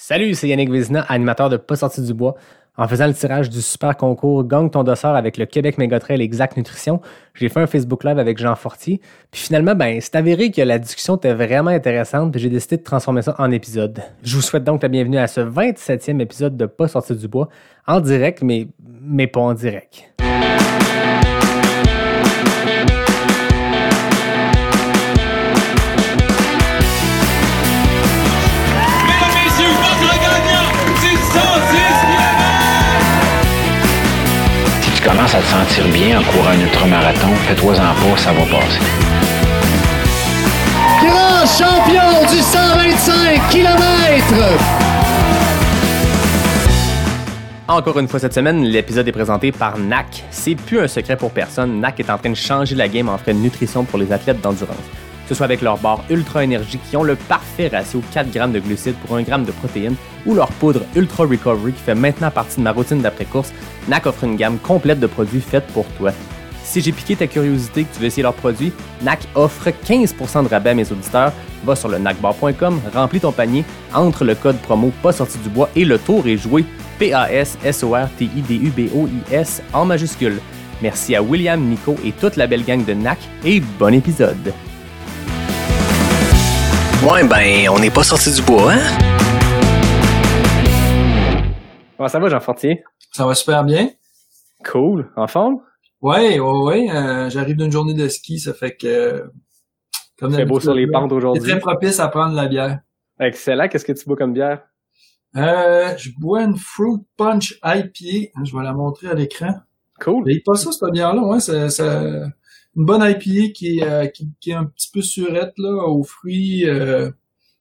Salut, c'est Yannick Vézina, animateur de Pas sorti du bois. En faisant le tirage du super concours Gagne ton dossard avec le Québec Mégotrail Exact Nutrition, j'ai fait un Facebook Live avec Jean Fortier. Puis finalement, ben, c'est avéré que la discussion était vraiment intéressante, puis j'ai décidé de transformer ça en épisode. Je vous souhaite donc la bienvenue à ce 27e épisode de Pas sorti du bois, en direct, mais, mais pas en direct. Commences à te sentir bien en courant un ultramarathon, fais-toi-en pas, ça va passer. grand champion du 125 km. Encore une fois cette semaine, l'épisode est présenté par NAC. C'est plus un secret pour personne, NAC est en train de changer la game en frais de nutrition pour les athlètes d'endurance. Que ce soit avec leurs barres Ultra Énergie qui ont le parfait ratio 4 grammes de glucides pour 1 gramme de protéines ou leur poudre Ultra Recovery qui fait maintenant partie de ma routine d'après-course, NAC offre une gamme complète de produits faits pour toi. Si j'ai piqué ta curiosité que tu veux essayer leurs produits, NAC offre 15% de rabais à mes auditeurs. Va sur le nacbar.com, remplis ton panier, entre le code promo pas sorti du bois et le tour est joué P-A-S-S-O-R-T-I-D-U-B-O-I-S en majuscule. Merci à William, Nico et toute la belle gang de NAC et bon épisode. Ouais, ben, on n'est pas sorti du bois, hein? Comment ça va, Jean Fortier? Ça va super bien. Cool. En forme? Ouais, ouais, ouais. euh, J'arrive d'une journée de ski, ça fait que... Comme C'est beau d'habitude, sur les pentes aujourd'hui. C'est très propice à prendre la bière. Excellent. Qu'est-ce que tu bois comme bière? Euh, je bois une Fruit Punch IPA. Je vais la montrer à l'écran. Cool. Mais pas ça, cette bière-là, ouais. C'est une bonne IPA qui est, euh, qui, qui est un petit peu surette, là, aux fruits. Euh,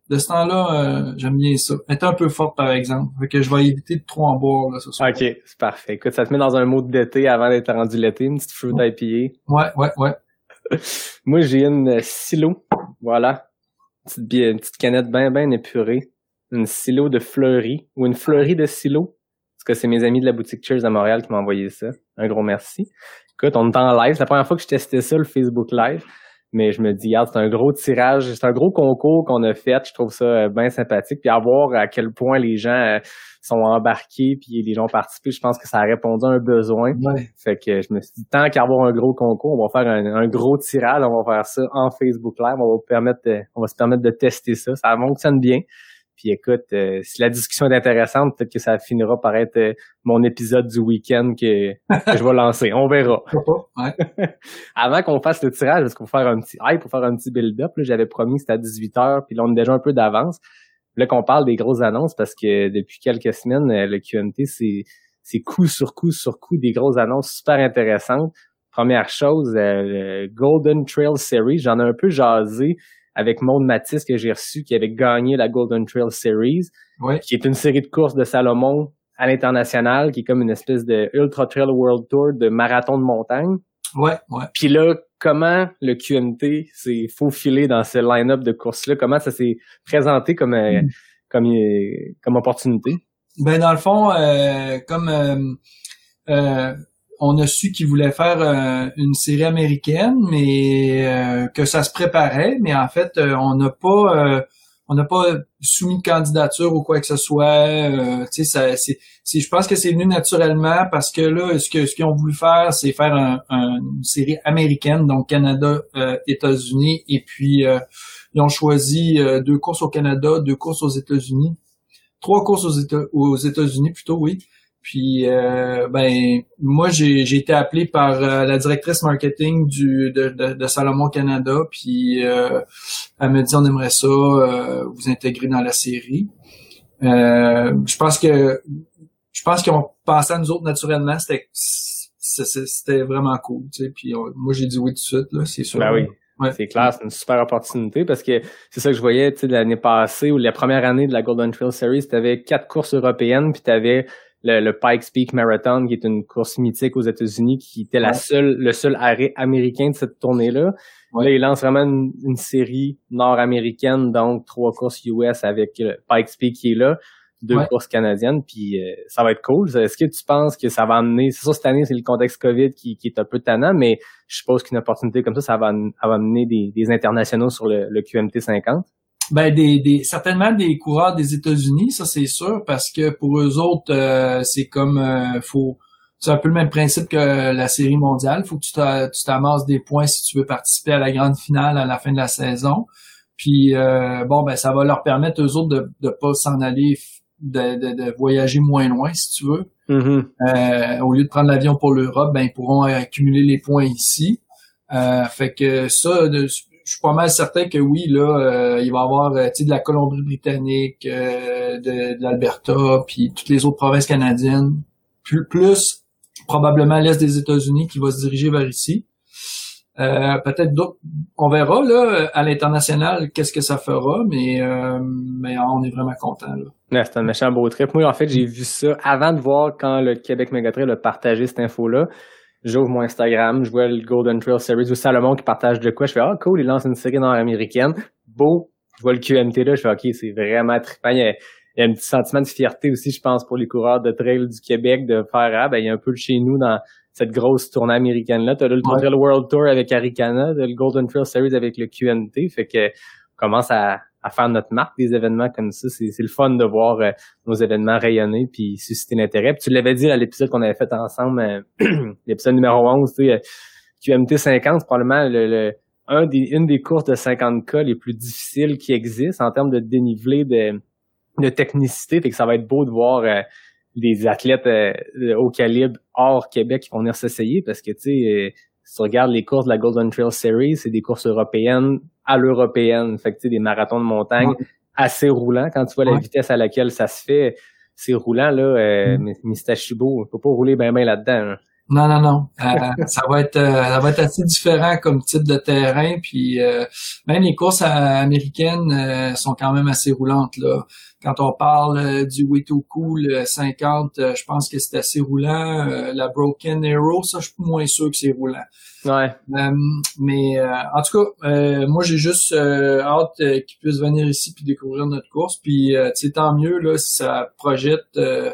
de ce temps-là, euh, j'aime bien ça. Elle est un peu forte, par exemple. Fait que je vais éviter de trop en boire, là, ce soir. Ok, c'est parfait. Écoute, ça te met dans un mode d'été avant d'être rendu l'été, une petite fruit IPA. Ouais, ouais, ouais. Moi, j'ai une silo. Voilà. Une petite, une petite canette bien, bien épurée. Une silo de fleurie ou une fleurie de silo. Parce que c'est mes amis de la boutique Cheers à Montréal qui m'ont envoyé ça. Un gros merci. Écoute, on est en live. C'est la première fois que je testais ça, le Facebook Live. Mais je me dis, regarde, c'est un gros tirage, c'est un gros concours qu'on a fait. Je trouve ça euh, bien sympathique. Puis à voir à quel point les gens euh, sont embarqués, puis les gens ont participé, je pense que ça a répondu à un besoin. Ouais. Fait que je me suis dit, tant qu'à avoir un gros concours, on va faire un, un gros tirage, on va faire ça en Facebook Live, on va, permettre de- on va se permettre de tester ça. Ça fonctionne bien. Puis écoute, euh, si la discussion est intéressante, peut-être que ça finira par être euh, mon épisode du week-end que, que je vais lancer. On verra. Avant qu'on fasse le tirage, parce qu'on va faire un petit hype, pour faire un petit build-up, j'avais promis que c'était à 18h, puis là, on est déjà un peu d'avance. Là qu'on parle des grosses annonces, parce que depuis quelques semaines, euh, le QMT, c'est c'est coup sur coup sur coup des grosses annonces super intéressantes. Première chose, euh, le Golden Trail Series, j'en ai un peu jasé avec Maud Matisse que j'ai reçu, qui avait gagné la Golden Trail Series, Ouais. qui est une série de courses de Salomon à l'international, qui est comme une espèce de Ultra Trail World Tour de marathon de montagne. Ouais, ouais. Puis là, comment le QMT s'est faufilé dans ce line-up de courses-là? Comment ça s'est présenté comme, euh, comme, euh, comme opportunité? Ben dans le fond, euh, comme euh, euh, on a su qu'ils voulaient faire euh, une série américaine, mais euh, que ça se préparait, mais en fait, euh, on n'a pas on n'a pas soumis de candidature ou quoi que ce soit. tu sais, ça, c'est, je pense que c'est venu naturellement parce que là, ce que ce qu'ils ont voulu faire, c'est faire un- un- une série américaine, donc Canada, États-Unis, et puis ils ont choisi deux courses au Canada, deux courses aux États-Unis trois courses aux Éta- aux États-Unis plutôt, oui. Puis euh, ben moi j'ai j'ai été appelé par euh, la directrice marketing du de, de, de Salomon Canada, puis euh, elle me dit on aimerait ça euh, vous intégrer dans la série. Euh, je pense que je pense ont pensé à nous autres naturellement, c'était c'était vraiment cool, tu sais. Puis on- moi j'ai dit oui tout de suite là, c'est sûr. Ben oui. Ouais. C'est clair, c'est une super opportunité parce que c'est ça que je voyais, tu sais, l'année passée ou la première année de la Golden Trail Series, tu avais quatre courses européennes, puis tu avais le, le Pikes Peak Marathon, qui est une course mythique aux États-Unis, qui était la Ouais. seule, le seul arrêt américain de cette tournée-là. Ouais. Là, ils lancent vraiment une, une série nord-américaine, donc trois courses US avec le Pikes Peak qui est là, deux Ouais. courses canadiennes, puis euh, ça va être cool. Est-ce que tu penses que ça va amener, c'est sûr cette année c'est le contexte COVID qui, qui est un peu tannant, mais je suppose qu'une opportunité comme ça, ça va, ça va amener des, des internationaux sur le, le QMT 50. Ben des, des certainement des coureurs des États-Unis, ça c'est sûr, parce que pour eux autres, euh, c'est comme euh, faut c'est un peu le même principe que la série mondiale. Faut que tu t'a- tu t'amasses des points si tu veux participer à la grande finale à la fin de la saison. Puis euh, bon ben ça va leur permettre eux autres de de pas s'en aller de, de, de voyager moins loin si tu veux. Mhm. Euh, au lieu de prendre l'avion pour l'Europe, ben ils pourront accumuler les points ici. Euh, fait que ça, de- je suis pas mal certain que oui, là, euh, il va y avoir euh, de la Colombie-Britannique, euh, de, de l'Alberta, puis toutes les autres provinces canadiennes, plus, plus probablement l'est des États-Unis qui va se diriger vers ici. Euh, peut-être d'autres, on verra là à l'international qu'est-ce que ça fera, mais euh, mais on est vraiment content c'est un méchant beau trip. Moi, en fait, j'ai vu ça avant de voir quand le Québec Megatrail a partagé cette info-là. J'ouvre mon Instagram, je vois le Golden Trail Series ou Salomon qui partage de quoi. Je fais Ah cool, il lance une série nord-américaine. Beau, je vois le QMT là, je fais OK, c'est vraiment trippant. Il y, a, il y a un petit sentiment de fierté aussi, je pense, pour les coureurs de trail du Québec de faire Ah ben il y a un peu de chez nous dans cette grosse tournée américaine-là. T'as le Ouais. Trail World Tour avec Aricana, t'as le Golden Trail Series avec le QMT. Fait que commence à, à faire notre marque des événements comme ça. C'est le fun de voir euh, nos événements rayonner puis susciter l'intérêt. Tu l'avais dit à l'épisode qu'on avait fait ensemble, euh, l'épisode numéro 11, tu sais, euh, QMT 50, c'est probablement le, le- un des, une des courses de 50K les plus difficiles qui existent en termes de dénivelé, de, de technicité. Fait que ça va être beau de voir euh, des athlètes euh, haut calibre hors Québec qui vont venir s'essayer parce que, tu sais, euh, si tu regardes les courses de la Golden Trail Series, c'est des courses européennes à l'européenne. Fait que, tu sais, des marathons de montagne assez roulants. Quand tu vois la vitesse à laquelle ça se fait, c'est roulant, là. Euh, mais Mistachibo, on peut pas rouler bien ben là-dedans. hein. Non, non, non. Euh, ça va être euh, ça va être assez différent comme type de terrain. Puis euh, même les courses américaines euh, sont quand même assez roulantes. là. Quand on parle euh, du Witoku, le 50, euh, je pense que c'est assez roulant. Euh, la Broken Arrow, ça, je suis moins sûr que c'est roulant. Ouais. Euh, mais euh, en tout cas, euh, moi j'ai juste euh, hâte qu'ils puissent venir ici puis découvrir notre course. Puis euh, sais, tant mieux là si ça projette euh,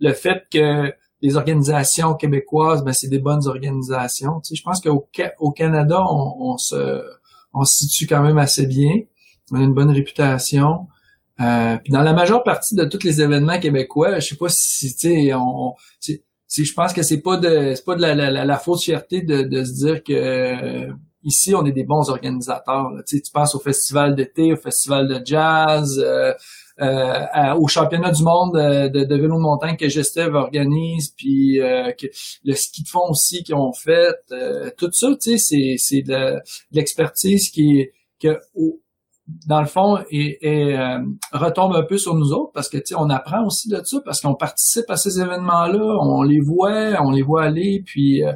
le fait que les organisations québécoises, ben c'est des bonnes organisations. Tu sais, je pense qu'au au Canada, on, se on se situe quand même assez bien. On a une bonne réputation. Euh, dans la majeure partie de tous les événements québécois, je sais pas si tu sais, on, on- tu sais, c'est- je pense que c'est pas de c'est pas de la, fausse fierté de, de se dire que euh, ici on est des bons organisateurs. là. Tu penses au festival d'été, au festival de jazz, euh, à- au championnat du monde euh, de, de vélo de montagne que Gestev organise, puis euh, que le ski de fond aussi qu'ils ont fait, euh, tout ça, tu sais, c'est c'est de, de l'expertise qui que dans le fond, et, euh, retombe un peu sur nous autres parce que on apprend aussi de ça parce qu'on participe à ces événements-là, on les voit, on les voit aller, puis euh,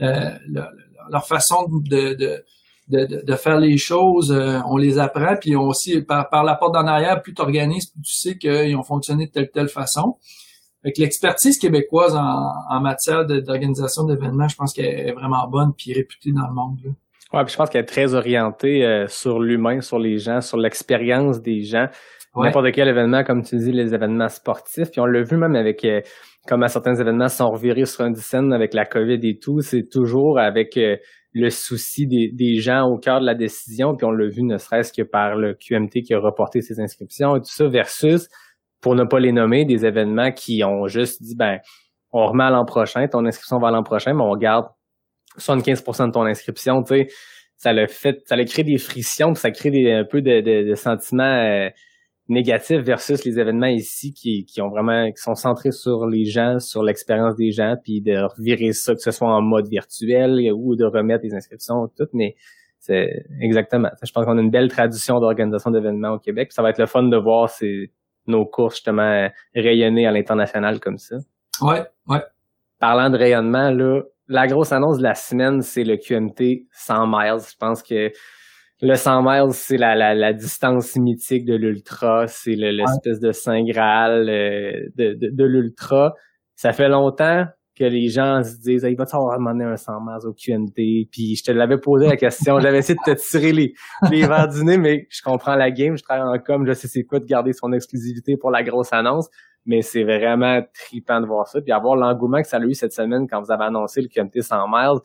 euh, le- le- leur façon de, de, de, de- de faire les choses, euh, on les apprend, puis on aussi par, par la porte d'en arrière, plus tu organises, plus tu sais qu'ils ont fonctionné de telle telle façon. Fait que l'expertise québécoise en, en matière d'organisation d'événements, je pense qu'elle est vraiment bonne puis réputée dans le monde. Là. Ouais, puis je pense qu'elle est très orientée euh, sur l'humain, sur les gens, sur l'expérience des gens. Ouais. N'importe quel événement, comme tu dis, les événements sportifs. Puis on l'a vu même avec euh, comment certains événements sont revirés sur un scène avec la COVID et tout. C'est toujours avec euh, le souci des, gens au cœur de la décision. Puis on l'a vu ne serait-ce que par le QMT qui a reporté ses inscriptions et tout ça, versus, pour ne pas les nommer, des événements qui ont juste dit ben on remet à l'an prochain, ton inscription va l'an prochain, mais on garde 75% de ton inscription, tu sais, ça le fait, ça le crée des frictions, puis ça crée des, un peu de sentiments euh, négatifs versus les événements ici qui, qui ont vraiment, qui sont centrés sur les gens, sur l'expérience des gens, puis de revirer ça, que ce soit en mode virtuel ou de remettre les inscriptions, tout, mais c'est exactement. Je pense qu'on a une belle tradition d'organisation d'événements au Québec, puis ça va être le fun de voir ces, nos courses justement rayonner à l'international comme ça. Ouais, ouais. Parlant de rayonnement, là, la grosse annonce de la semaine, c'est le QMT 100 miles. Je pense que le 100 miles, c'est la, la, la distance mythique de l'ultra. C'est le- l'espèce de saint graal euh, de, de, de l'ultra. Ça fait longtemps que les gens se disent il va t avoir demandé un 100 miles au QMT puis je te l'avais posé la question. J'avais essayé de te tirer les les du nez mais je comprends la game. Je travaille en com. Je sais c'est quoi de garder son exclusivité pour la grosse annonce. Mais c'est vraiment trippant de voir ça. Puis avoir l'engouement que ça a eu cette semaine quand vous avez annoncé le QMT 100 miles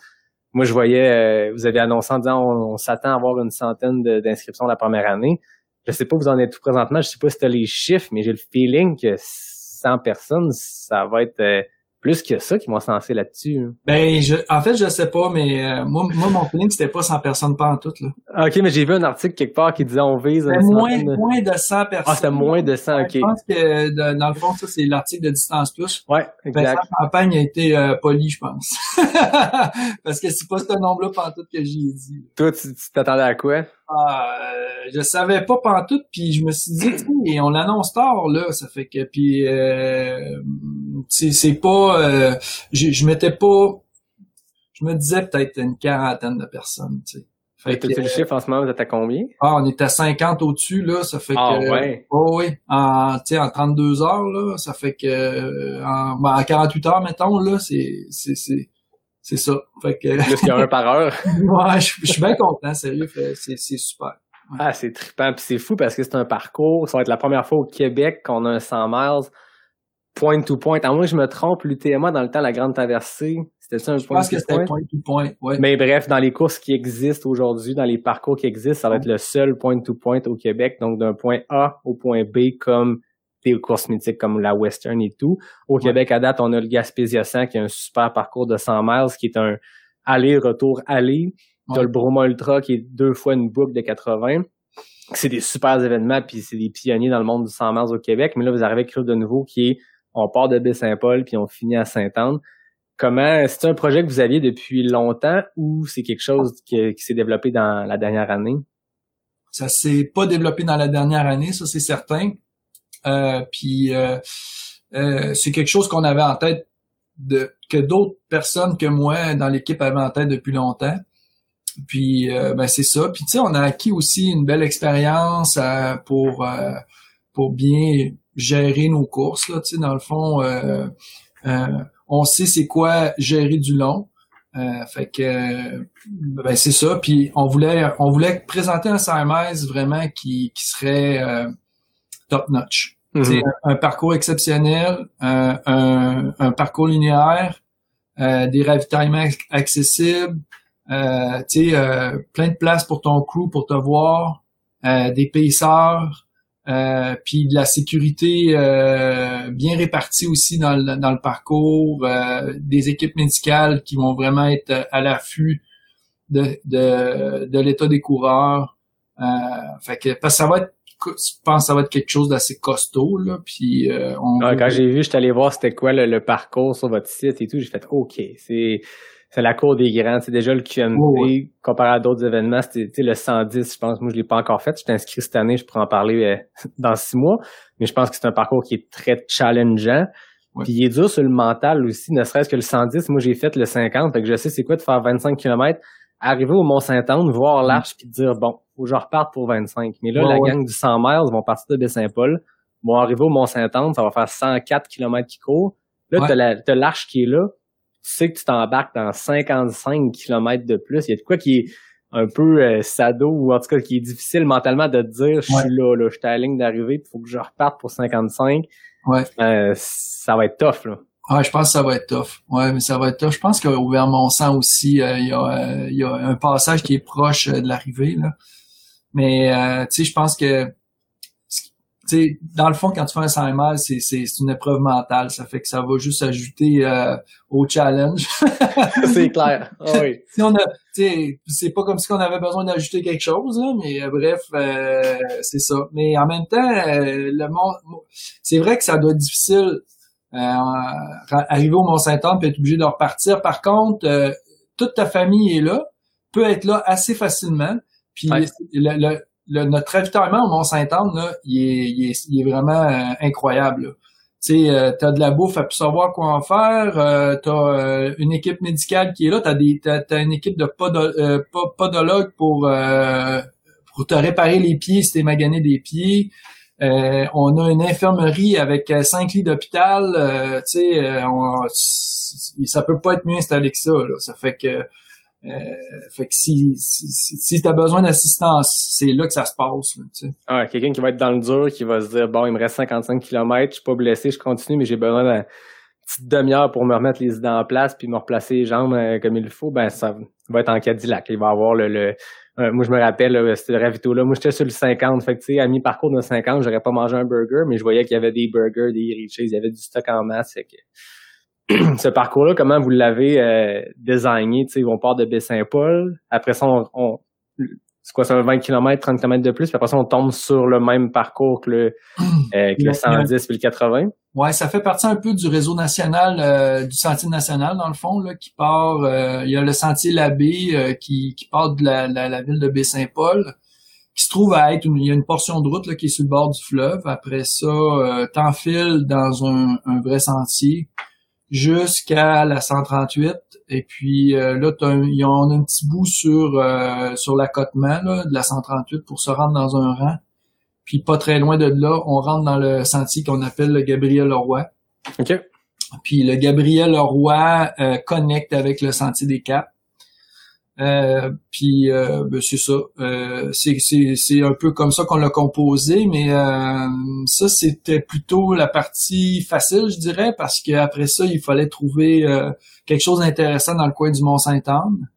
moi je voyais euh, vous avez annoncé en disant on, s'attend à avoir une centaine d'inscriptions la première année. Je sais pas où vous en êtes tout présentement, je sais pas si tu as les chiffres, mais j'ai le feeling que 100 personnes, ça va être euh, plus que ça qui se lancer là-dessus. hein. Ben, je, en fait, je sais pas, mais euh, moi, moi, mon feeling, c'était pas 100 personnes pas en tout, là. Ok, mais j'ai vu un article quelque part qui disait on vise une moins, de- moins de 100 personnes. Ah, c'était moins de 100, ok. Je pense que, de- dans le fond, ça, c'est l'article de Distance Plus. Ouais, Vincent exact. Champagne a été euh, poli, je pense. Parce que c'est pas ce nombre-là pantoute que j'y ai dit. Toi, tu t'attendais à quoi? Ah, euh, je savais pas pantoute, puis je me suis dit, et on l'annonce tard, là, ça fait que, puis, euh, c'est c'est pas, euh, je, je m'étais pas, je me disais peut-être une quarantaine de personnes, tu sais. Fait que, le chiffre en ce moment, vous êtes à combien? ah, on est à 50 au-dessus, là, ça fait Ah, que... ouais. Oh, oui, en, tu sais, en 32 heures, là, ça fait que... euh, En, ben, en 48 heures, mettons, là, c'est... C'est c'est- c'est ça. Fait que... Plus qu'il y a un par heure. ouais, je, je suis bien content, sérieux. c'est super. Ah, c'est trippant. Puis c'est fou parce que c'est un parcours. Ça va être la première fois au Québec qu'on a un 100 miles point to point. À moins que je me trompe, l'UTMA dans le temps, la grande traversée, c'était ça un Je point pense que to c'était point? point to point. Ouais. Mais bref, dans les courses qui existent aujourd'hui, dans les parcours qui existent, ça va être le seul point to point au Québec. Donc d'un point A au point B comme des courses mythiques comme la Western et tout. Au Québec, à date, on a le Gaspésia 100 qui a un super parcours de 100 miles qui est un aller-retour aller. T'as Ouais. le Broma Ultra qui est deux fois une boucle de 80. C'est des super événements, puis c'est des pionniers dans le monde du 100 miles au Québec. Mais là, vous arrivez avec quelque chose de nouveau qui est on part de Baie-Saint-Paul puis on finit à Sainte-Anne. Comment c'est un projet que vous aviez depuis longtemps ou c'est quelque chose qui, s'est développé dans la dernière année? Ça s'est pas développé dans la dernière année, ça c'est certain. Euh, puis euh, euh, c'est quelque chose qu'on avait en tête de que d'autres personnes que moi dans l'équipe avaient en tête depuis longtemps. Puis ben c'est ça. Puis tu sais, on a acquis aussi une belle expérience pour pour bien gérer nos courses là. Tu sais, dans le fond, euh, euh, on sait c'est quoi gérer du long. Euh, fait que ben c'est ça. Puis on voulait on voulait présenter un CMS vraiment qui qui serait euh, top notch. C'est un, un parcours exceptionnel, un, un, un parcours linéaire, euh, des ravitaillements ac- accessibles, euh, tu sais, euh, plein de place pour ton crew pour te voir, euh, des payseurs, euh, puis de la sécurité euh, bien répartie aussi dans le, dans le parcours, euh, des équipes médicales qui vont vraiment être à l'affût de, de, de l'état des coureurs. Euh, fait que parce que ça va être je pense que ça va être quelque chose d'assez costaud là puis euh, on Ah, quand j'ai vu, j'étais allé voir c'était quoi le, le parcours sur votre site et tout, j'ai fait OK, c'est c'est la cour des grands, c'est déjà le QMT Oh, comparé à d'autres événements, c'était le 110, je pense moi je l'ai pas encore fait, je suis inscrit cette année, je pourrais en parler euh, dans six mois, mais je pense que c'est un parcours qui est très challengeant. Puis il est dur sur le mental aussi, ne serait-ce que le 110, moi j'ai fait le 50, fait que je sais c'est quoi de faire 25 km, arriver au Mont-Saint-Anne, voir l'arche puis dire bon, faut que je reparte pour 25. Mais là Ouais, la ouais. gang du 100 miles vont partir de Baie-Saint-Paul vont arriver au Mont-Saint-Anne, ça va faire 104 km qui courent. Là, Ouais. t'as la- t'as l'arche qui est là. Tu sais que tu t'embarques dans 55 km de plus. Il y a de quoi qui est un peu euh, sado ou en tout cas qui est difficile mentalement de te dire je suis là, là, je suis à la ligne d'arrivée, il faut que je reparte pour 55. Ouais. Euh, ça va être tough, là. Ouais, je pense que ça va être tough. Ouais, mais ça va être tough. Je pense qu'au Vermont-Sang aussi, euh, il y, a, y a un passage qui est proche de l'arrivée. là. Mais tu sais, je pense que sais, dans le fond, quand tu fais un 100 miles, c'est, c'est, c'est une épreuve mentale. Ça fait que ça va juste ajouter euh, au challenge. c'est clair. Ah oui. si on a, c'est pas comme si on avait besoin d'ajouter quelque chose, là, mais euh, bref, euh, c'est ça. Mais en même temps, euh, le monde, c'est vrai que ça doit être difficile euh, arriver au Mont-Saint-Anne puis être obligé de repartir. Par contre, euh, toute ta famille est là, peut être là assez facilement. Puis Ouais. le, le- le- notre ravitaillement au Mont-Saint-Anne, il est, il est, il est vraiment euh, incroyable. Tu euh, t'as de la bouffe à plus savoir quoi en faire, euh, t'as euh, une équipe médicale qui est là, t'as, t'as une équipe de podo, euh, po- podologues pour pour te réparer les pieds si t'es magané des pieds. On a une infirmerie avec cinq lits d'hôpital. tu sais, ça peut pas être mieux installé que ça. Là. Ça fait que euh, fait que si si, si, si t'as besoin d'assistance, c'est là que ça se passe. Là, tu sais. Ah, quelqu'un qui va être dans le dur, qui va se dire bon, il me reste 55 km, je suis pas blessé, je continue, mais j'ai besoin d'une petite demi-heure pour me remettre les idées en place puis me replacer les jambes euh, comme il faut, ben ça va être en Cadillac. Il va avoir le, le, euh, moi, je me rappelle, là, c'était le ravito-là. Moi, j'étais sur le 50. Fait que, tu sais, à mi-parcours de 50, j'aurais pas mangé un burger, mais je voyais qu'il y avait des burgers, des Riches, il y avait du stock en masse. Fait que ce parcours-là, comment vous l'avez euh, designé? Tu sais, on part de Baie-Saint-Paul. Après ça, on, on c'est quoi, un 20 km, 30 km de plus, puis après ça, on tombe sur le même parcours que le, euh, que le 110 puis le 80. Ouais, ça fait partie un peu du réseau national, euh, du sentier national, dans le fond, là, qui part, euh, il y a le sentier Labbé qui, qui part de la, la, ville de Baie-Saint-Paul, qui se trouve à être, une, il y a une portion de route là, qui est sur le bord du fleuve. Après ça, euh, t'enfiles dans un, un vrai sentier jusqu'à la 138 et puis euh, là, t'as un, on a un petit bout sur euh, sur l'accotement de la 138 pour se rendre dans un rang. Puis pas très loin de là, on rentre dans le sentier qu'on appelle le Gabriel Leroy. OK. Puis le Gabriel Leroy euh, connecte avec le sentier des Caps. Euh, puis euh, ben, c'est ça. Euh, c'est, un peu comme ça qu'on l'a composé, mais euh, ça c'était plutôt la partie facile, je dirais, parce qu'après ça, il fallait trouver quelque chose d'intéressant dans le coin du Mont-Saint-Anne.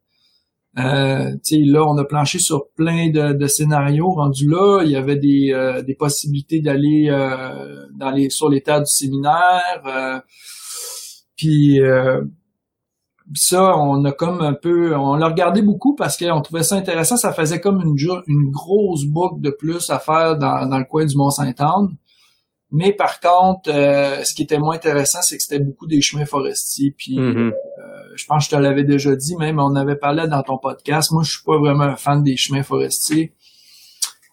Euh, là, on a planché sur plein de, scénarios. Rendu là, il y avait des, des possibilités d'aller dans les sur les du séminaire. puis ça, on a comme un peu, on l'a regardé beaucoup parce qu'on trouvait ça intéressant. Ça faisait comme une, une grosse boucle de plus à faire dans, dans le coin du Mont-Saint-Anne. Mais par contre, euh, ce qui était moins intéressant, c'est que c'était beaucoup des chemins forestiers. Puis, Mm-hmm. euh, je pense que je te l'avais déjà dit, même on avait parlé dans ton podcast. Moi, je suis pas vraiment un fan des chemins forestiers.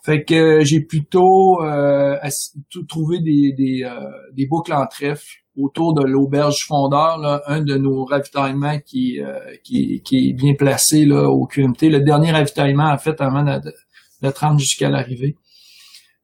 Fait que euh, j'ai plutôt trouvé des, des, des boucles en trèfle autour de l'auberge fondeur, là, un de nos ravitaillements qui, euh, qui, qui, est bien placé là, au QMT. Le dernier ravitaillement, en fait, avant de, de 30 jusqu'à l'arrivée.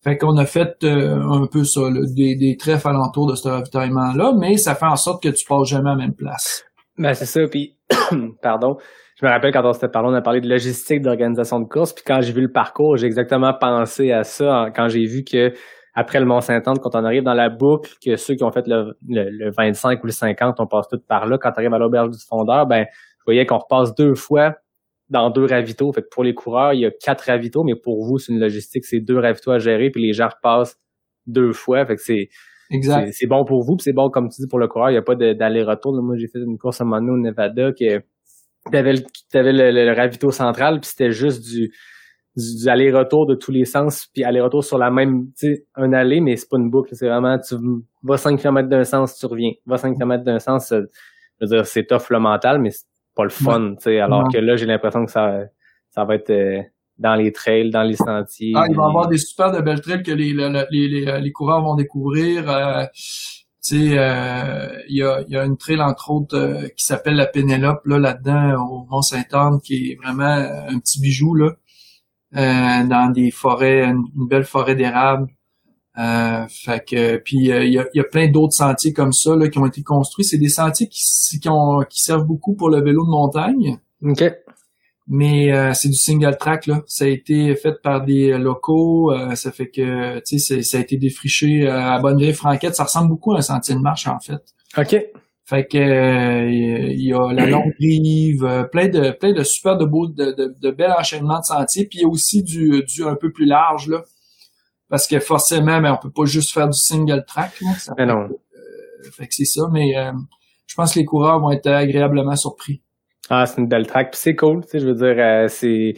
Fait qu'on a fait euh, un peu ça, des, des trèfles alentour de ce ravitaillement-là, mais ça fait en sorte que tu passes jamais à la même place. Ben c'est ça, puis pardon. Je me rappelle quand on s'était parlé, on a parlé de logistique d'organisation de course, puis quand j'ai vu le parcours, j'ai exactement pensé à ça quand j'ai vu que après le Mont-Saint-Anne, quand on arrive dans la boucle, que ceux qui ont fait le, le, 25 ou le 50, on passe tout par là. Quand on arrive à l'auberge du fondeur, ben, vous voyez qu'on repasse deux fois dans deux ravitaux. Fait que pour les coureurs, il y a quatre ravitaux, mais pour vous, c'est une logistique, c'est deux ravitaux à gérer, puis les gens repassent deux fois. Fait que c'est exact. C'est bon pour vous, puis c'est bon, comme tu dis, pour le coureur, il n'y a pas d'aller-retour. Moi, j'ai fait une course à Mono au Nevada que t'avais le, avais le, le, ravito central, puis c'était juste du du, aller-retour de tous les sens, puis aller-retour sur la même, tu sais, un aller, mais c'est pas une boucle, c'est vraiment, tu vas 5 km d'un sens, tu reviens. Va 5 km d'un sens, je veux dire, c'est tough le mental, mais c'est pas le fun, tu sais, alors que là, j'ai l'impression que ça, ça va être euh, dans les trails, dans les sentiers. Ah, il va y avoir des super de belles trails que les, les, les, les coureurs vont découvrir. Euh, tu sais, euh, il y, a, y a une trail, entre autres, euh, qui s'appelle la Pénélope, là, là-dedans, au Mont-Saint-Anne, qui est vraiment un petit bijou, là. Euh, dans des forêts, une, belle forêt d'érable. Euh, fait que puis euh, il y, a, y, a, plein d'autres sentiers comme ça là, qui ont été construits. C'est des sentiers qui, qui, ont, qui servent beaucoup pour le vélo de montagne. OK. Mais euh, c'est du single track là. Ça a été fait par des locaux. ça fait que tu sais, ça a été défriché à Bonneville Franquette. Ça ressemble beaucoup à un sentier de marche en fait. OK. Fait que il y a la longue rive, euh, plein de plein de super de beaux de, de, de bels enchaînements de sentiers, puis il y a aussi du du un peu plus large là. Parce que forcément, mais ben, on peut pas juste faire du single track là. Ça mais non. Euh, fait que c'est ça, mais euh, je pense que les coureurs vont être agréablement surpris. Ah, c'est une belle track, puis c'est cool, tu sais, je veux dire, c'est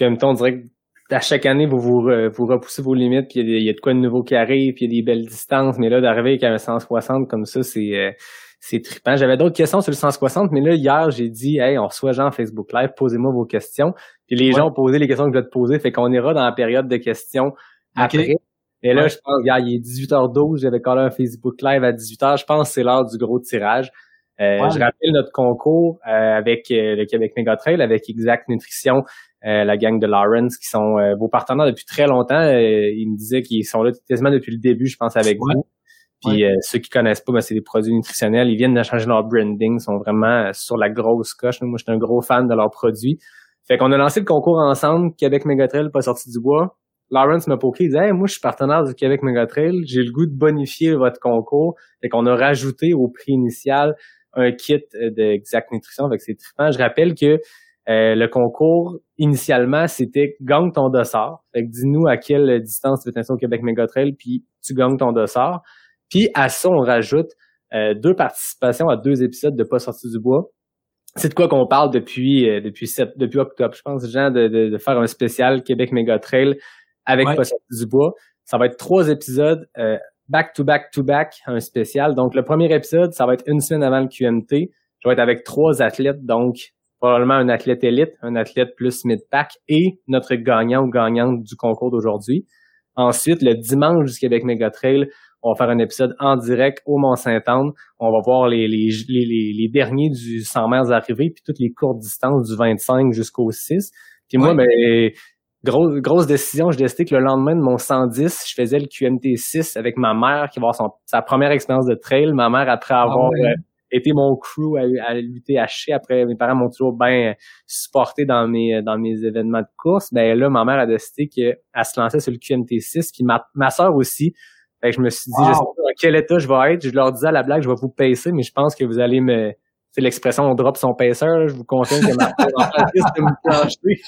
en même temps, on dirait que à chaque année, vous vous, vous repoussez vos limites, puis il y, a de quoi de nouveau qui arrive, puis il y a des belles distances, mais là, d'arriver avec un 160 comme ça, c'est c'est trippant. J'avais d'autres questions sur le 160, mais là, hier, j'ai dit, hey, on reçoit Jean Facebook Live, posez-moi vos questions. Puis les gens ont posé les questions que je vais te poser, fait qu'on ira dans la période de questions après. Et là, je pense, hier, il est 18h12, j'avais collé un Facebook Live à 18h. Je pense que c'est l'heure du gros tirage. Euh, Je rappelle notre concours euh, avec euh, le Québec Trail, avec Exact Nutrition, euh, la gang de Lawrence, qui sont vos partenaires depuis très longtemps. ils me disaient qu'ils sont là quasiment depuis le début, je pense, avec vous. Puis euh, ceux qui connaissent pas, ben, c'est des produits nutritionnels. Ils viennent de changer leur branding, sont vraiment euh, sur la grosse coche. Moi, je suis un gros fan de leurs produits. Fait qu'on a lancé le concours ensemble, Québec Megatrail, pas sorti du bois. Lawrence m'a poké, il dit hey, moi je suis partenaire du Québec Megatrail, j'ai le goût de bonifier votre concours. Fait qu'on a rajouté au prix initial un kit euh, d'Exact Nutrition. Fait que c'est trippant. Je rappelle que Euh, le concours, initialement, c'était gagne ton dossard. Fait que dis-nous à quelle distance tu veux t'inscrire au Québec Mégatrail, puis tu gagnes ton dossard. Puis à ça, on rajoute euh, deux participations à deux épisodes de Pas sorti du bois. C'est de quoi qu'on parle depuis euh, depuis sept, depuis octobre, je pense, Jean, de, de, de, faire un spécial Québec Mégatrail avec Ouais. Pas sorti du bois. Ça va être trois épisodes euh, back to back to back, un spécial. Donc le premier épisode, ça va être une semaine avant le QMT. Je vais être avec trois athlètes, donc probablement un athlète élite, un athlète plus mid-pack et notre gagnant ou gagnante du concours d'aujourd'hui. Ensuite, le dimanche du Québec Mégatrail, on va faire un épisode en direct au Mont-Saint-Anne. On va voir les, les, les, les- les derniers du 100 mètres arrivés, puis toutes les courtes distances du 25 jusqu'au 6. Puis moi, Ouais. ben, grosse, grosse décision, j'ai décidé que le lendemain de mon 110, je faisais le QMT 6 avec ma mère qui va avoir son, sa première expérience de trail. Ma mère, après avoir ouais. euh, été mon crew à, à chier, après mes parents m'ont toujours bien supporté dans mes dans mes événements de course, ben là, ma mère a décidé qu'elle se lançait sur le QMT 6, puis ma, ma soeur aussi. Fait que je me suis dit, Wow. je sais pas dans quel état je vais être. Je leur disais à la blague, je vais vous pacer, mais je pense que vous allez me... C'est l'expression on drop son pacer. là. Je vous confirme que ma de me plancher.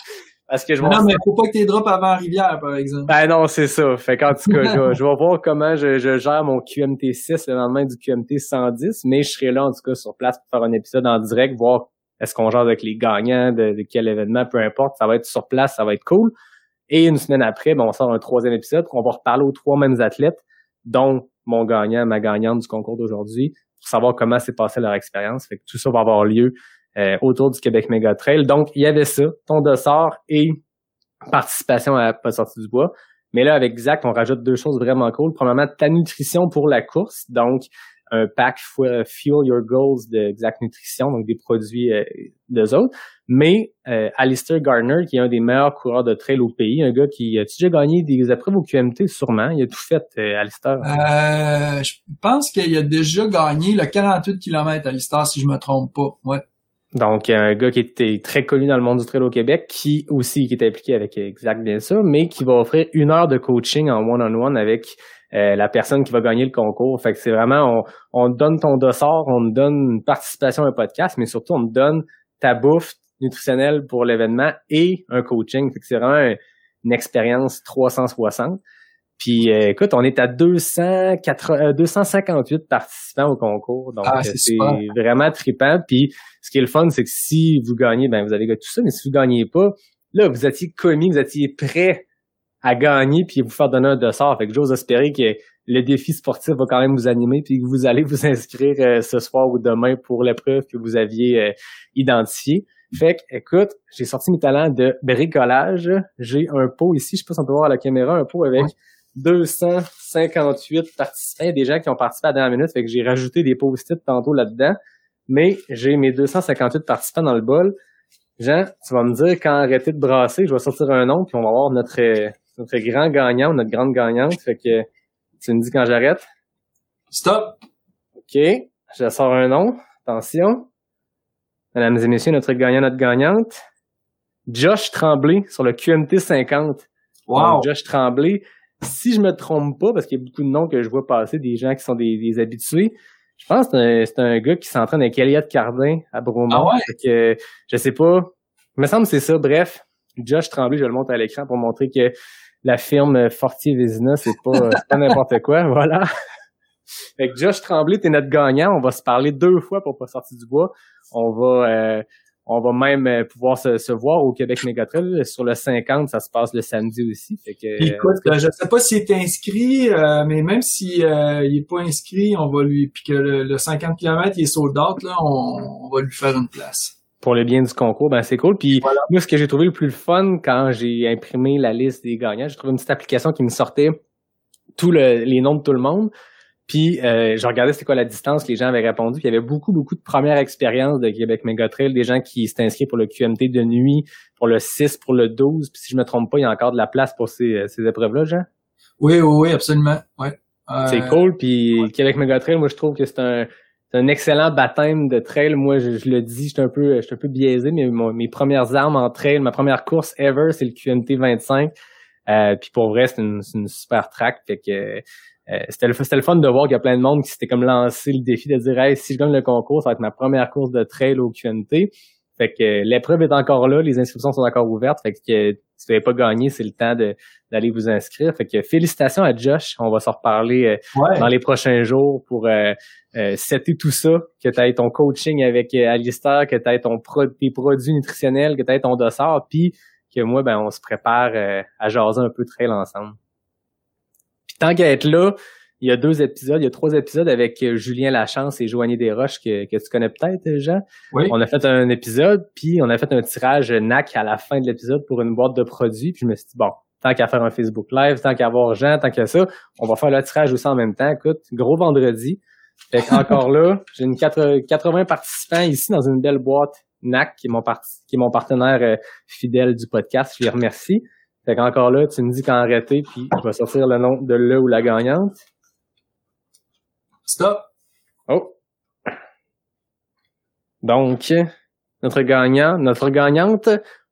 Parce que je Non, mais faut pas que t'es drop avant Rivière, par exemple. ben non, c'est ça. Fait qu'en tout cas, je, vais- je vais voir comment je, je gère mon QMT 6 le lendemain du QMT 110, mais je serai là en tout cas sur place pour faire un épisode en direct, voir est-ce qu'on gère avec les gagnants de, de quel événement, peu importe. Ça va être sur place, ça va être cool. Et une semaine après, ben, on sort un troisième épisode. On va reparler aux trois mêmes athlètes, dont mon gagnant, ma gagnante du concours d'aujourd'hui, pour savoir comment s'est passé leur expérience. Fait que tout ça va avoir lieu euh, autour du Québec Mega Trail. Donc, il y avait ça, ton dossard et participation à Pas sorti du bois. Mais là, avec Zach, on rajoute deux choses vraiment cool. Premièrement, ta nutrition pour la course. Donc, un pack fo- Fuel Your Goals de Zach Nutrition, donc des produits euh, d'eux autres. Mais euh, Alistair Gardner, qui est un des meilleurs coureurs de trail au pays, un gars qui a déjà gagné des épreuves au QMT, sûrement. Il a tout fait, euh, Alistair. Euh, je pense qu'il a déjà gagné le 48 km à l'histoire, si je me trompe pas. Ouais. Donc, un gars qui était très connu dans le monde du trail au Québec, qui aussi qui est impliqué avec Exact, bien sûr, mais qui va offrir une heure de coaching en one-on-one avec euh, la personne qui va gagner le concours. Fait que c'est vraiment, on, on te donne ton dossard, on te donne une participation à un podcast, mais surtout, on te donne ta bouffe nutritionnelle pour l'événement et un coaching. Fait que c'est vraiment un- une expérience 360. Puis, euh, écoute, on est à 280, euh, 258 participants au concours. Donc, Ah, euh, c'est vraiment trippant. Puis, ce qui est le fun, c'est que si vous gagnez, ben vous avez gagné tout ça, mais si vous gagnez pas, là, vous étiez commis, vous étiez prêt à gagner puis vous faire donner un dossard. Fait que j'ose espérer que le défi sportif va quand même vous animer puis que vous allez vous inscrire euh, ce soir ou demain pour l'épreuve que vous aviez euh, identifiée. Fait que, écoute, j'ai sorti mes talents de bricolage. J'ai un pot ici, je sais pas si on peut voir à la caméra, un pot avec 258 participants. Des gens qui ont participé à la dernière minute, fait que j'ai rajouté des post-it tantôt là-dedans. Mais j'ai mes 258 participants dans le bol. Jean, tu vas me dire quand arrêter de brasser, je vais sortir un nom, puis on va voir notre, euh, notre grand gagnant, notre grande gagnante. Fait que tu me dis quand j'arrête. Stop. OK. Je sors un nom. Attention. Mesdames et messieurs, notre gagnant, notre gagnante. Josh Tremblay sur le QMT 50. Wow. Donc, Josh Tremblay. Si je me trompe pas, parce qu'il y a beaucoup de noms que je vois passer, des gens qui sont des, des habitués, je pense que c'est un, gars qui s'entraîne avec Elliott Cardin à Bromont. Ah ouais? Fait que, je sais pas. Il me semble que c'est ça. Bref, Josh Tremblay, je le montre à l'écran pour montrer que la firme Fortier Vézina, c'est pas, c'est pas n'importe quoi. Voilà. Fait que Josh Tremblay, t'es notre gagnant. On va se parler deux fois pour pas sortir du bois. On va, euh, on va même euh, pouvoir se, se voir au Québec Mégatrail. Sur le 50, ça se passe le samedi aussi. Fait que, Écoute, euh, je sais pas s'il est inscrit, euh, mais même si euh, il est pas inscrit, on va lui puis que le, le 50 km il est sold out, là, on, on va lui faire une place. Pour le bien du concours, ben c'est cool. Puis Voilà. moi, ce que j'ai trouvé le plus fun quand j'ai imprimé la liste des gagnants, j'ai trouvé une petite application qui me sortait tous le- les noms de tout le monde. Puis euh, je regardais c'était quoi la distance les gens avaient répondu. Puis il y avait beaucoup, beaucoup de premières expériences de Québec Mega Trail, des gens qui s'étaient inscrits pour le QMT de nuit, pour le 6, pour le 12. Puis si je me trompe pas, il y a encore de la place pour ces, ces épreuves-là, Jean? Oui, oui, oui, absolument. Ouais. Euh, C'est cool. Puis Québec Mega Trail, moi je trouve que c'est un, c'est un excellent baptême de trail. Moi, je, je le dis, je suis un peu, je suis un peu biaisé, mais mes premières armes en trail, ma première course ever, c'est le QMT 25. Euh, puis pour vrai, c'est une, une super track. Fait que euh, c'était le, le fun de voir qu'il y a plein de monde qui s'était comme lancé le défi de dire hey, si je gagne le concours, ça va être ma première course de trail au QMT. Fait que l'épreuve est encore là, les inscriptions sont encore ouvertes. Fait que si vous n'avez pas gagné, c'est le temps d'aller vous inscrire. Fait que félicitations à Josh. On va s'en reparler dans les prochains jours pour euh, setter tout ça, que tu aies ton coaching avec Alistair, que tu aies ton tes produits nutritionnels, que tu aies ton dossard, puis que moi, ben, on se prépare à jaser un peu trail ensemble. Puis tant qu'à être là, il y a deux épisodes, il y a trois épisodes avec euh, Julien Lachance et Joanie Desroches que, que tu connais peut-être, euh, Jean. Oui. On a fait un épisode, puis on a fait un tirage NAC à la fin de l'épisode pour une boîte de produits, puis je me suis dit, bon, tant qu'à faire un Facebook Live, tant qu'à avoir Jean, tant qu'à ça, on va faire le tirage aussi en même temps. Écoute, gros vendredi. Fait qu'encore là, j'ai une 80 participants ici dans une belle boîte NAC, qui est mon, qui est mon partenaire euh, fidèle du podcast. Je les remercie. Fait qu'encore là, tu me dis quand arrêter, puis je vais sortir le nom de le ou la gagnante. Stop. Oh. Donc, notre gagnant, notre gagnante,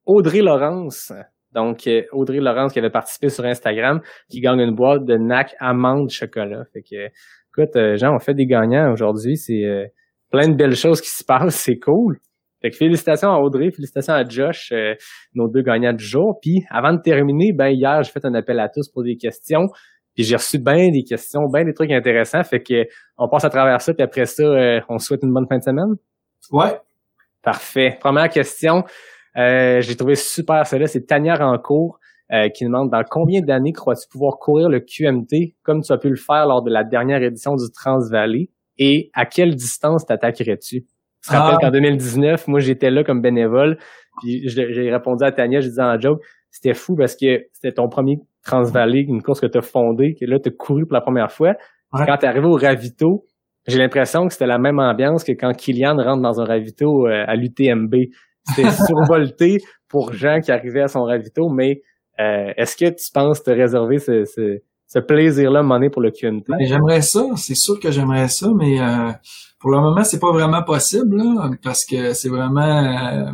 Audrey Laurence. Donc, Audrey Laurence qui avait participé sur Instagram, qui gagne une boîte de NAC amande chocolat. Fait que, écoute, Jean, on fait des gagnants aujourd'hui. C'est euh, plein de belles choses qui se passent. C'est cool. Fait que félicitations à Audrey, félicitations à Josh, euh, nos deux gagnants du jour. Puis, avant de terminer, ben hier, j'ai fait un appel à tous pour des questions. Puis j'ai reçu bien des questions, bien des trucs intéressants. Fait que on passe à travers ça, puis après ça, euh, on souhaite une bonne fin de semaine. Ouais. Parfait. Première question. Euh, j'ai trouvé super celle-là, c'est Tania Rancourt euh, qui demande dans combien d'années crois-tu pouvoir courir le QMT comme tu as pu le faire lors de la dernière édition du Transvalley? Et à quelle distance t'attaquerais-tu? Tu te rappelles Ah. qu'en 2019, moi j'étais là comme bénévole, puis je- j'ai répondu à Tania, je disais en joke, c'était fou parce que c'était ton premier Transvalley, une course que tu as fondée, que là tu as couru pour la première fois. Ouais. Quand tu arrivé au ravito, j'ai l'impression que c'était la même ambiance que quand Kylian rentre dans un ravito euh, à l'UTMB. C'était survolté pour gens qui arrivaient à son ravito, mais euh, est-ce que tu penses te réserver ce, ce, ce plaisir-là monnaie pour le QMT? Ben, j'aimerais ça, c'est sûr que j'aimerais ça, mais euh, pour le moment, c'est pas vraiment possible, là, parce que c'est vraiment euh,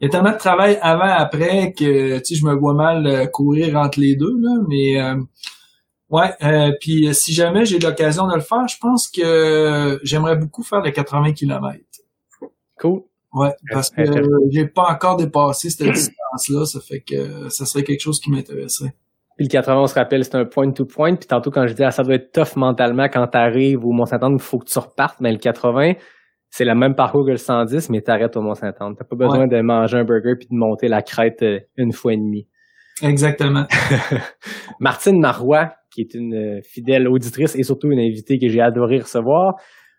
il y a tellement de travail avant après que tu sais, je me vois mal euh, courir entre les deux, là, mais euh, ouais, euh, puis euh, si jamais j'ai l'occasion de le faire, je pense que j'aimerais beaucoup faire les 80 km. Cool. Ouais, parce que Euh, j'ai pas encore dépassé cette distance-là, ça fait que ça serait quelque chose qui m'intéresserait. Puis le 80, on se rappelle, c'est un point-to-point. Puis tantôt, quand je dis ah, ça doit être tough mentalement quand t'arrives au Mont-Saint-Anne, il faut que tu repartes. Mais le 80, c'est le même parcours que le 110, mais t'arrêtes au Mont-Saint-Anne. T'as pas besoin de manger un burger puis de monter la crête euh, une fois et demie. Exactement. Martine Marois, qui est une euh, fidèle auditrice et surtout une invitée que j'ai adoré recevoir.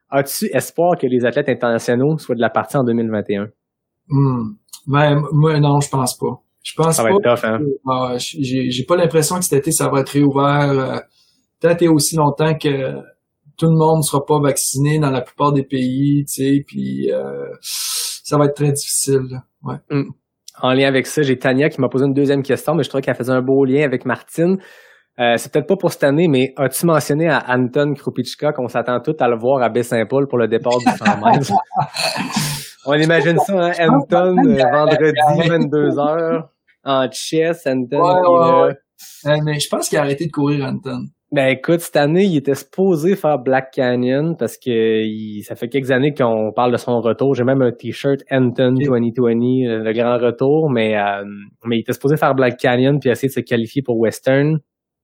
As-tu espoir que les athlètes internationaux soient de la partie en 2021? Hmm. Ben, moi, non, je pense pas. Je pense Ça va pas. être tough, hein? Ah, j'ai j'ai pas l'impression que cet été, ça va être réouvert euh, peut-être et aussi longtemps que tout le monde sera pas vacciné dans la plupart des pays, tu sais, puis euh, ça va être très difficile. là. Ouais. En lien avec ça, j'ai Tania qui m'a posé une deuxième question, mais je trouvais qu'elle faisait un beau lien avec Martine. Euh, c'est peut-être pas pour cette année, mais as-tu mentionné à Anton Krupichka qu'on s'attend tous à le voir à Baie-Saint-Paul pour le départ du 100 mètres? On imagine ça, hein? Anton, euh, vendredi, 22h, en chess, Anton. Ouais, est là. ouais, Euh, mais je pense qu'il a arrêté de courir, Anton. Ben écoute, cette année, il était supposé faire Black Canyon parce que il- ça fait quelques années qu'on parle de son retour. J'ai même un t-shirt Anton Ok. 2020, euh, le grand retour, mais euh, mais il était supposé faire Black Canyon puis essayer de se qualifier pour Western,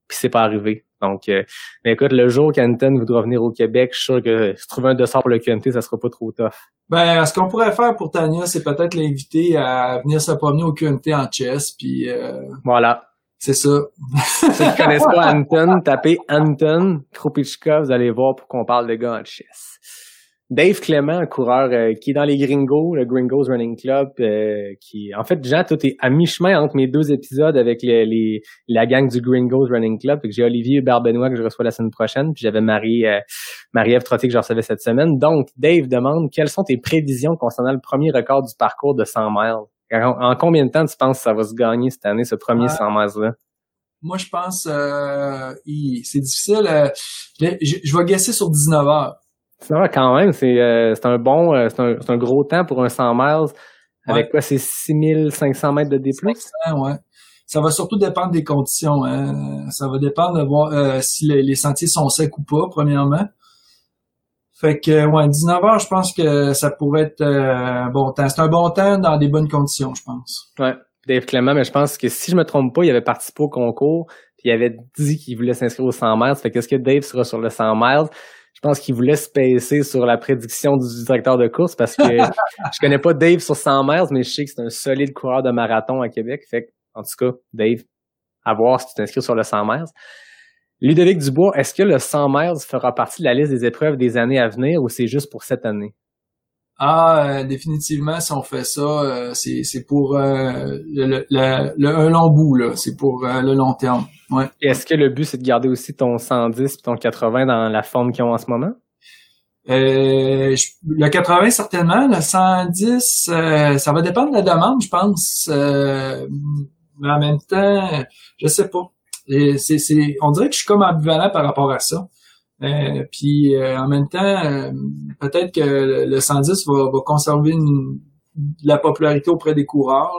puis c'est pas arrivé. Donc, euh, mais écoute, le jour qu'Anton voudra venir au Québec, je suis sûr que si trouver un dossard pour le QMT, ça sera pas trop tough. Ben, ce qu'on pourrait faire pour Tania, c'est peut-être l'inviter à venir se promener au QMT en chess, puis euh, Voilà. C'est ça. Ceux qui connaissent pas Anton, tapez Anton Krupichka, vous allez voir pour qu'on parle de gars en chess. Dave Clément, un coureur euh, qui est dans les Gringos, le Gringos Running Club, euh, qui, en fait, Jean, tout est à mi-chemin entre mes deux épisodes avec les, les- la gang du Gringos Running Club. J'ai Olivier Hubert-Benoît que je reçois la semaine prochaine, puis j'avais Marie, euh, Marie-Ève Trottier que je recevais cette semaine. Donc, Dave demande, quelles sont tes prévisions concernant le premier record du parcours de 100 miles? En, en combien de temps tu penses que ça va se gagner cette année, ce premier Ouais. 100 miles-là? Moi, je pense euh, c'est difficile. euh, je, je vais guesser sur 19 heures. Ça va quand même, c'est euh, c'est un bon, euh, c'est un, un gros temps pour un 100 miles. Avec Ouais. quoi, c'est 6500 mètres de D+. 500, ouais. Ça va surtout dépendre des conditions. Hein. Ça va dépendre de voir euh, si les, les sentiers sont secs ou pas, premièrement. Fait que ouais, 19 heures, je pense que ça pourrait être un bon temps. C'est un bon temps dans des bonnes conditions, je pense. Ouais. Dave Clément, mais je pense que si je me trompe pas, il avait participé au concours, puis il avait dit qu'il voulait s'inscrire au 100 miles. Fait qu'est-ce que Dave sera sur le 100 miles? Je pense qu'il voulait se passer sur la prédiction du directeur de course parce que je connais pas Dave sur 100 miles, mais je sais que c'est un solide coureur de marathon à Québec. Fait que, en tout cas, Dave, à voir si tu t'inscris sur le 100 miles. Ludovic Dubois, est-ce que le 100 miles fera partie de la liste des épreuves des années à venir ou c'est juste pour cette année? Ah, euh, définitivement, si on fait ça, euh, c'est, c'est pour euh, le, le, le, un long bout, là. C'est pour le long terme. Ouais. est-ce que le but, c'est de garder aussi ton 110 et ton 80 dans la forme qu'ils ont en ce moment? le 80, certainement. Le 110, ça va dépendre de la demande, je pense. mais en même temps, je sais pas. C'est, c'est, on dirait que je suis comme ambivalent par rapport à ça. Euh, puis euh, en même temps, euh, peut-être que le 110 va, va conserver une, la popularité auprès des coureurs.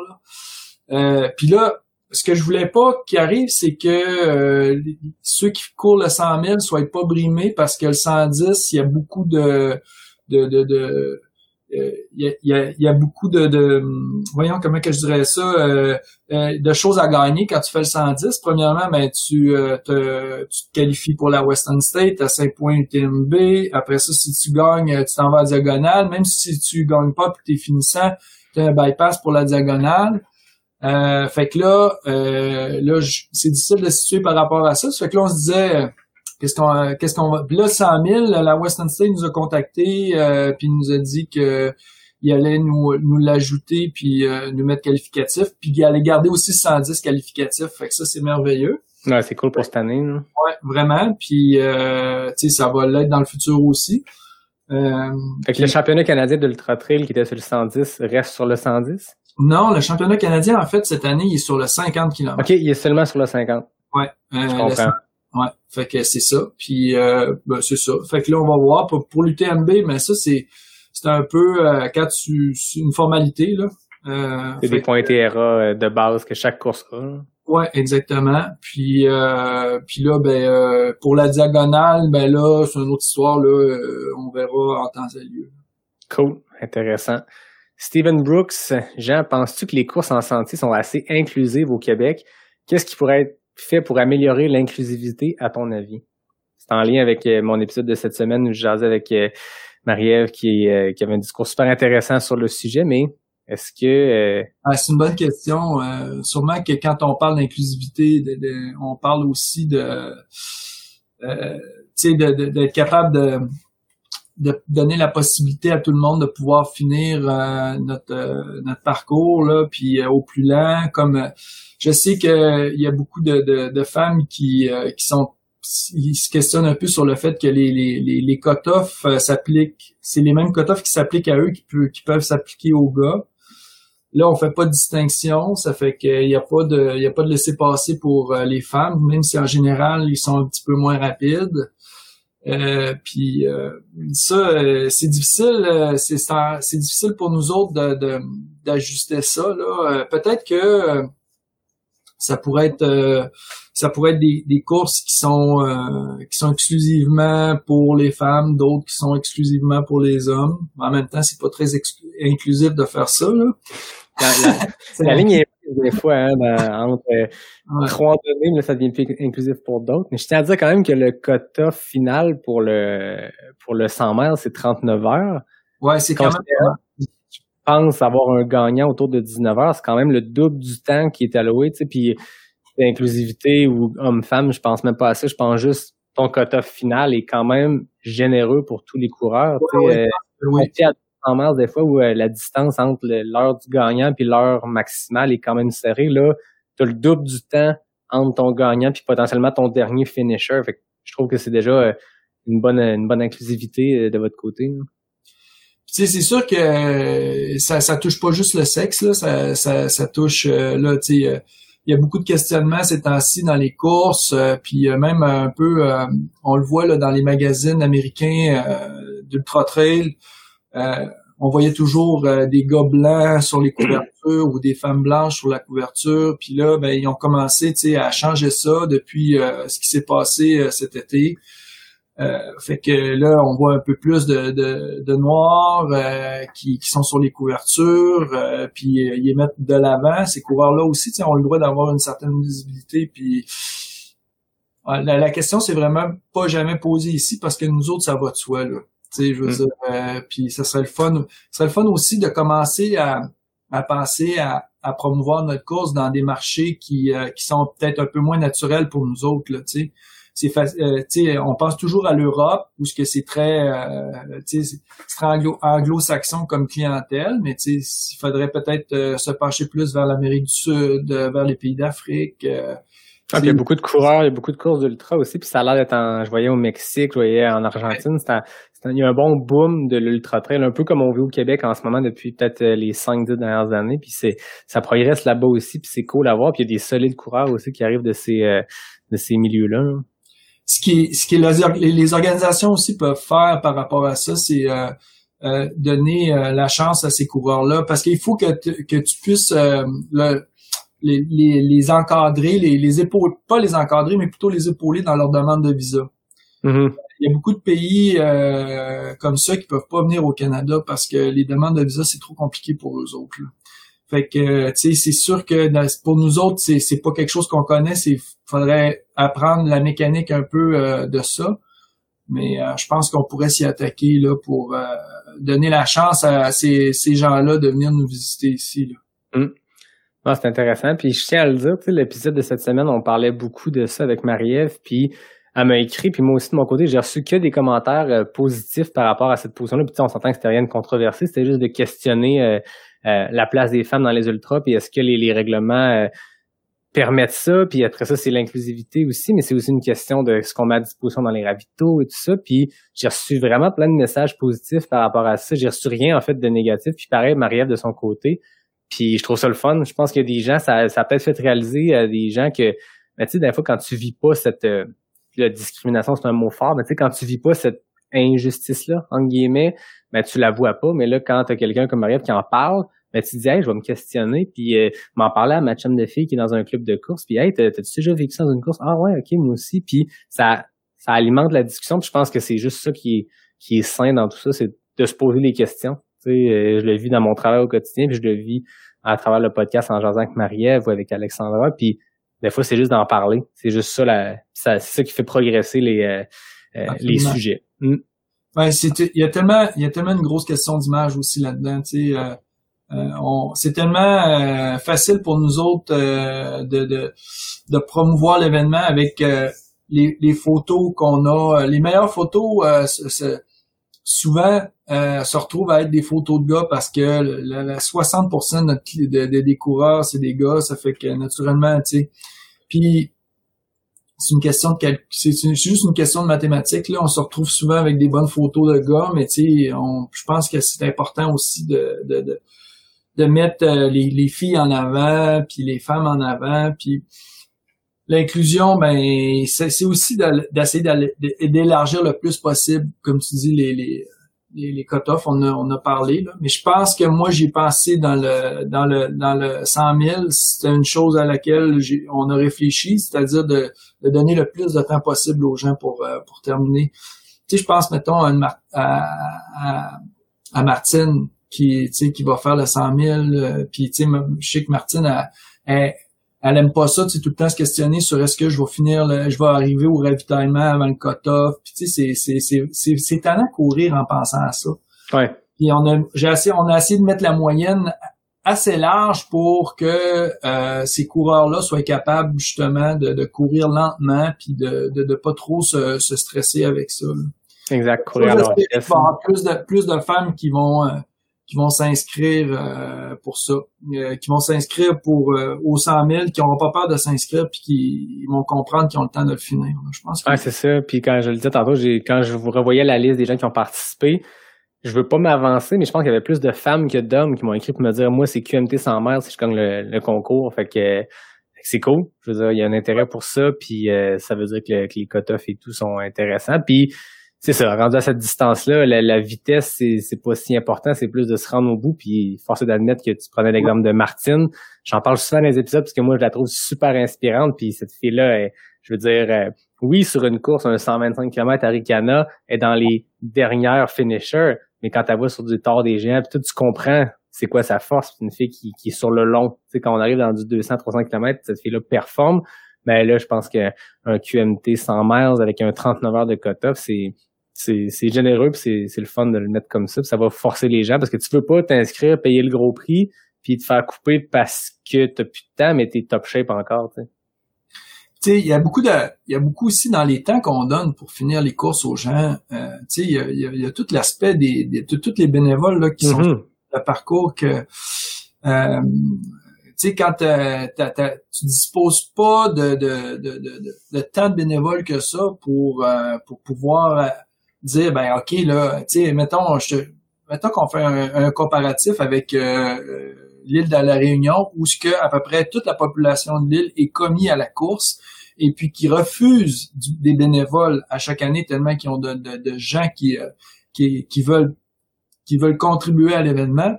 Là. puis là, ce que je voulais pas qu'il arrive, c'est que ceux qui courent le 100 000 soient pas brimés parce que le 110, il y a beaucoup de, de, de, de il y, a, y, a, beaucoup de, de, voyons comment que je dirais ça euh, euh, de choses à gagner quand tu fais le 110 premièrement ben tu euh, te, tu te qualifies pour la Western State à 5 points UTMB après ça si tu gagnes tu t'en vas à diagonale. Même si tu gagnes pas puis t'es finissant tu un bypass pour la diagonale. Fait que là là c'est difficile de situer par rapport à ça fait que là on se disait Qu'est-ce qu'on qu'est-ce qu'on va. Puis là, 100 000, la Western State nous a contacté euh, puis nous a dit que il allait nous, nous l'ajouter puis euh, nous mettre qualificatif, puis il allait garder aussi 110 qualificatifs. Fait que ça, c'est merveilleux. Ouais, c'est cool pour cette année. Là. Ouais, vraiment. Puis euh, tu sais, ça va l'être dans le futur aussi. Euh, fait que le championnat canadien de l'Ultra Trail qui était sur le 110 reste sur le 110? Non, le championnat canadien, en fait, cette année, il est sur le 50 km. OK, il est seulement sur le 50. Ouais. Euh, Je comprends. Ouais, fait que c'est ça. Puis euh, ben, c'est ça. Fait que là, on va voir pour, pour l'UTMB, mais ça, c'est c'est un peu euh, quand tu une formalité là. Euh, c'est des points TRA de base que chaque course a. Ouais, exactement. Puis euh, puis là, ben euh, pour la diagonale, ben là, c'est une autre histoire là. on verra en temps et lieu. Cool, intéressant. Steven Brooks, Jean, penses-tu que les courses en sentier sont assez inclusives au Québec? Qu'est-ce qui pourrait être fait pour améliorer l'inclusivité, à ton avis? C'est en lien avec euh, mon épisode de cette semaine où je jasais avec euh, Marie-Ève qui, euh, qui avait un discours super intéressant sur le sujet, mais est-ce que... Ah, c'est une bonne question. sûrement que quand on parle d'inclusivité, on parle aussi de... tu sais, d'être capable de de donner la possibilité à tout le monde de pouvoir finir notre notre parcours là puis au plus lent comme je sais qu'il y a beaucoup de, de, de femmes qui, euh, qui sont ils se questionnent un peu sur le fait que les, les, les, les euh, s'appliquent, c'est les mêmes cut qui s'appliquent à eux qui, peut, qui peuvent s'appliquer aux gars. Là, on fait pas de distinction, ça fait qu'il n'y a pas de, il y a pas de laisser passer pour euh, les femmes, même si en général ils sont un petit peu moins rapides. Euh, puis ça, c'est difficile, c'est c'est difficile pour nous autres de d'ajuster ça là. Peut-être que ça pourrait être euh, ça pourrait être des, des courses qui sont euh, qui sont exclusivement pour les femmes, d'autres qui sont exclusivement pour les hommes. En même temps, c'est pas très inclusif de faire ça. Là. La, ligne est des fois hein, entre euh, trois données, mais ça devient plus inclusif pour d'autres. Mais je tiens à dire quand même que le quota final pour le pour le 100 mètres, c'est 39 heures. Ouais, c'est quand même pense avoir un gagnant autour de 19 heures, c'est quand même le double du temps qui est alloué, tu sais, puis l'inclusivité ou homme-femme, je pense même pas à ça, je pense juste ton quota final est quand même généreux pour tous les coureurs, tu sais, euh, des fois où euh, la distance entre l'heure du gagnant puis l'heure maximale est quand même serrée, là, tu as le double du temps entre ton gagnant puis potentiellement ton dernier finisher, fait que je trouve que c'est déjà euh, une bonne une bonne inclusivité de votre côté c'est sûr que euh, ça, ça touche pas juste le sexe, là, ça, ça, ça touche euh, là, tu sais, euh, il y a beaucoup de questionnements ces temps-ci dans les courses, puis même un peu, on le voit là, dans les magazines américains d'ultra trail. On voyait toujours des gars blancs sur les couvertures ou des femmes blanches sur la couverture. Puis là, ben, ils ont commencé à changer ça depuis ce qui s'est passé cet été. Euh, fait que là, on voit un peu plus de, noirs euh, qui, sont sur les couvertures, euh, puis ils mettent de l'avant. Ces coureurs-là aussi, ont le droit d'avoir une certaine visibilité. Puis la, la question, c'est vraiment pas jamais posée ici parce que nous autres, ça va de soi. Là. Sais je veux Mm. dire, puis ça serait le fun. Ça serait le fun aussi de commencer à, à penser à, à promouvoir notre course dans des marchés qui, qui sont peut-être un peu moins naturels pour nous autres. Là, tu sais c'est euh, on pense toujours à l'Europe où ce que c'est très euh, c'est très anglo, anglo-saxon comme clientèle mais il faudrait peut-être euh, se pencher plus vers l'Amérique du Sud vers les pays d'Afrique ah, il y a beaucoup de coureurs, il y a beaucoup de courses d'ultra aussi, puis ça a l'air d'être en, je voyais au Mexique, je voyais en Argentine, c'est il y a un bon boom de l'ultra trail, un peu comme on vit au Québec en ce moment depuis peut-être euh, les 5-10 dernières années, puis c'est ça progresse là-bas aussi, puis c'est cool à voir, puis il y a des solides coureurs aussi qui arrivent de ces euh, de ces milieux-là. Là ce qui, ce qui les, les, organisations aussi peuvent faire par rapport à ça, c'est euh, euh, donner euh, la chance à ces coureurs-là, parce qu'il faut que, que tu puisses le, les, les, les, encadrer, les, les épauler, pas les encadrer, mais plutôt les épauler dans leur demande de visa. Mm-hmm. Il y a beaucoup de pays comme ça qui peuvent pas venir au Canada parce que les demandes de visa c'est trop compliqué pour eux autres. Là. Fait que, tu sais, c'est sûr que pour nous autres, c'est, c'est pas quelque chose qu'on connaît. C'est faudrait apprendre la mécanique un peu euh, de ça. Mais euh, je pense qu'on pourrait s'y attaquer là pour euh, donner la chance à ces, ces gens-là de venir nous visiter ici. Là. Mmh. Ah, c'est intéressant. Puis je tiens à le dire, l'épisode de cette semaine, on parlait beaucoup de ça avec Marie-Ève. Puis elle m'a écrit, puis moi aussi de mon côté, j'ai reçu que des commentaires positifs par rapport à cette position-là. Puis on s'entend que c'était rien de controversé, c'était juste de questionner euh, la place des femmes dans les ultras, puis est-ce que les, les règlements euh, permettent ça, puis après ça, c'est l'inclusivité aussi, mais c'est aussi une question de ce qu'on met à disposition dans les ravitaux et tout ça, puis j'ai reçu vraiment plein de messages positifs par rapport à ça, j'ai reçu rien en fait de négatif, puis pareil, Marie-Ève de son côté, puis je trouve ça le fun, je pense qu'il y a des gens, ça, ça a peut-être fait réaliser à des gens que, mais tu sais, des fois, quand tu vis pas cette, euh, la discrimination, c'est un mot fort, mais tu sais, quand tu vis pas cette injustice-là, entre guillemets, ben, tu la vois pas. Mais là, quand tu as quelqu'un comme Marie qui en parle, ben, tu dis, hey, je vais me questionner, puis euh, m'en parler à ma chum de fille qui est dans un club de course, puis hey, t'as-tu déjà vécu ça dans une course? Ah ouais, ok, moi aussi. Puis ça, ça alimente la discussion, puis je pense que c'est juste ça qui est, qui est sain dans tout ça, c'est de se poser des questions. Euh, je le vis dans mon travail au quotidien, puis je le vis à travers le podcast en jasant avec Marie-Ève ou avec Alexandra, puis des fois, c'est juste d'en parler. C'est juste ça, la, ça c'est ça qui fait progresser les, euh, euh les sujets. Mm. Ouais, il y a tellement, il y a tellement une grosse question d'image aussi là-dedans. Euh, euh c'est tellement euh, facile pour nous autres euh, de, de, de, promouvoir l'événement avec les, les, photos qu'on a. Les meilleures photos, souvent, se retrouvent à être des photos de gars parce que le, 60% de des coureurs, c'est des gars. Ça fait que naturellement, tu sais. Puis c'est une question de c'est juste une question de mathématiques là on se retrouve souvent avec des bonnes photos de gars mais tu sais je pense que c'est important aussi de de, de, de mettre euh, les, les, filles en avant puis les femmes en avant puis l'inclusion ben c'est aussi d'essayer d'élargir le plus possible comme tu dis les, les les, cut-offs, on a, on a parlé, là. mais je pense que moi, j'ai pensé dans le dans le dans le 100 000, c'était une chose à laquelle on a réfléchi, c'est-à-dire de, de, donner le plus de temps possible aux gens pour euh, pour terminer. Tu sais, je pense, mettons, à, à, à, Martine qui, tu sais, qui va faire le 100 000, euh, puis tu sais, je sais que Martine, a elle aime pas ça, tu sais, tout le temps se questionner sur est-ce que je vais finir, le, je vais arriver au ravitaillement avant le cut-off. Puis tu sais, c'est c'est c'est c'est talent courir en pensant à ça. Ouais. Puis on a j'ai assez on a essayé de mettre la moyenne assez large pour que euh, ces coureurs-là soient capables justement de, de courir lentement puis de, de, de pas trop se, se stresser avec ça. Exact, courir à leur plus de plus de femmes qui vont euh, qui vont s'inscrire euh, pour ça, euh, qui vont s'inscrire pour euh, aux 100 000, qui n'auront pas peur de s'inscrire, puis qui vont comprendre qu'ils ont le temps de le finir. Je pense. Ah, c'est ça. Puis quand je le disais tantôt, j'ai quand je vous revoyais la liste des gens qui ont participé, je veux pas m'avancer, mais je pense qu'il y avait plus de femmes que d'hommes qui m'ont écrit pour me dire, moi, c'est QMT sans mère si je gagne le, concours. Fait que c'est cool. Je veux dire, il y a un intérêt pour ça, puis ça veut dire que, que les cut et tout sont intéressants. Puis c'est ça, rendu à cette distance-là, la, vitesse, c'est, c'est pas si important, c'est plus de se rendre au bout, puis force d'admettre que tu prenais l'exemple de Martine. J'en parle souvent dans les épisodes parce que moi, je la trouve super inspirante, puis cette fille-là, je veux dire, oui, sur une course, un 125 km à Ricana est dans les dernières finishers, mais quand elle va sur du tort des géants, puis tu comprends c'est quoi sa force. C'est une fille qui, qui est sur le long. Tu sais, quand on arrive dans du 200-300 km, cette fille-là performe. Mais là, je pense qu'un QMT 100 miles avec un 39 heures de cut-off, c'est c'est généreux puis c'est le fun de le mettre comme ça. ça va forcer les gens parce que tu veux pas t'inscrire, payer le gros prix, puis te faire couper parce que t'as plus de temps, mais t'es top shape encore. Tu sais, il y a beaucoup de, il y a beaucoup aussi dans les temps qu'on donne pour finir les courses aux gens. Euh, tu sais, il y a, y a, tout l'aspect des, de, tous les bénévoles là, qui sont Mhm. le parcours que euh, tu sais quand t'as- tu disposes pas de, de, de, de, de, de tant de bénévoles que ça pour euh, pour pouvoir euh, dire ben ok là tu sais mettons je mettons qu'on fait un, un comparatif avec euh, euh, l'île de la Réunion où ce que à peu près toute la population de l'île est commis à la course et puis qui refuse du- des bénévoles à chaque année tellement qu'ils ont de, de, de gens qui, euh, qui qui veulent qui veulent contribuer à l'événement,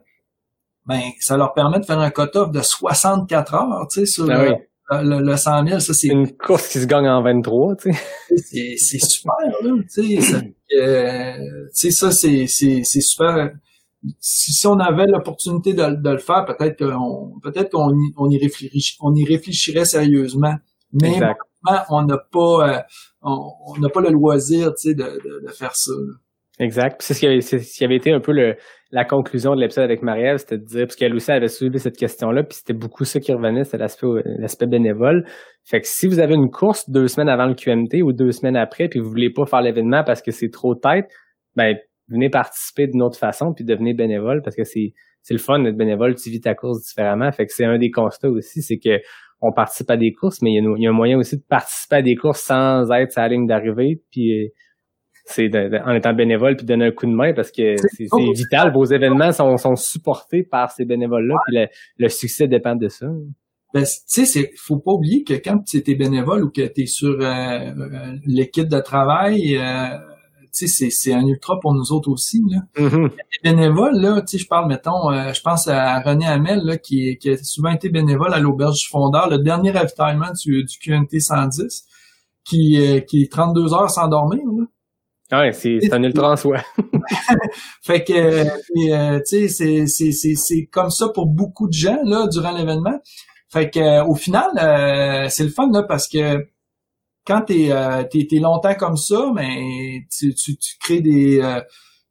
ben ça leur permet de faire un cut-off de 64 heures, tu sais, sur Ah oui. Le, le 100 000. Ça, c'est Une course qui se gagne en 23, tu sais. c'est super, là, tu sais. ça, euh, tu sais, ça, c'est c'est c'est super. Si, si on avait l'opportunité de, de le faire, peut-être qu'on peut-être qu'on y, on y réfléchit, on y réfléchirait sérieusement. Mais Exact. on n'a pas euh, on on n'a pas le loisir, tu sais, de, de, de faire ça. là. Exact. C'est ce qui ce qui avait été un peu le, la conclusion de l'épisode avec Marielle, c'était de dire, parce qu'elle aussi avait soulevé cette question-là, puis c'était beaucoup ça qui revenait, c'était l'aspect, l'aspect bénévole. Fait que si vous avez une course deux semaines avant le QMT ou deux semaines après, puis vous voulez pas faire l'événement parce que c'est trop tête, ben venez participer d'une autre façon, puis devenez bénévole, parce que c'est le fun d'être bénévole, tu vis ta course différemment. Fait que c'est un des constats aussi, c'est que on participe à des courses, mais il y, a, un moyen aussi de participer à des courses sans être la ligne d'arrivée, puis euh, c'est en étant bénévole puis donner un coup de main parce que c'est vital. Vos événements sont, sont supportés par ces bénévoles-là, puis le, le succès dépend de ça. Ben, tu sais, faut pas oublier que quand tu es bénévole ou que tu es sur euh, euh, l'équipe de travail, euh, tu sais, c'est, c'est un ultra pour nous autres aussi. Là. Mhm. Les bénévoles, là, tu sais, je parle, mettons, euh, je pense à René Hamel, là, qui, qui a souvent été bénévole à l'Auberge du Fondeur, le dernier ravitaillement du, du QNT 110, qui, euh, qui est 32 heures sans dormir. Là. Ouais, c'est un ultra en soi. Fait que, euh, euh, tu sais, c'est, comme ça pour beaucoup de gens, là, durant l'événement. Fait que, euh, au final, euh, c'est le fun, là, parce que quand t'es, euh, t'es longtemps comme ça, mais tu, tu, tu crées des, euh,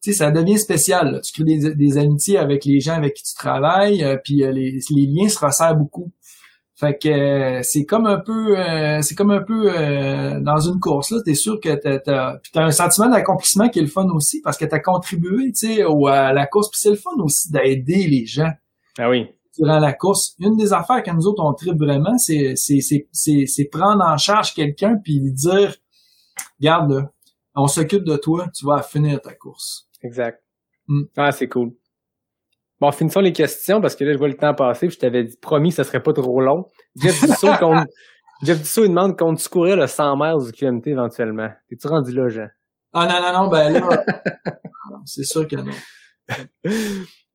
tu sais, ça devient spécial, là. Tu crées des, des amitiés avec les gens avec qui tu travailles, puis les, les liens se resserrent beaucoup. Fait que euh, c'est comme un peu euh, c'est comme un peu euh, dans une course là, t'es sûr que t'as puis t'as un sentiment d'accomplissement qui est le fun aussi parce que t'as contribué, tu sais, au- à la course. Puis c'est le fun aussi d'aider les gens Ah oui. durant la course. Une des affaires que nous autres on tripe vraiment, c'est c'est c'est c'est c'est prendre en charge quelqu'un puis lui dire regarde là, on s'occupe de toi, tu vas finir ta course. Exact. Mm. Ah, c'est cool. Bon, finissons les questions parce que là, je vois le temps passer. puis Je t'avais dit, promis, ça serait pas trop long. Jeff Dussault, Jeff Dussault, il demande comptes-tu courir le 100 miles du QMT éventuellement? T'es-tu rendu là, Jean? Ah non non non ben là c'est sûr que non.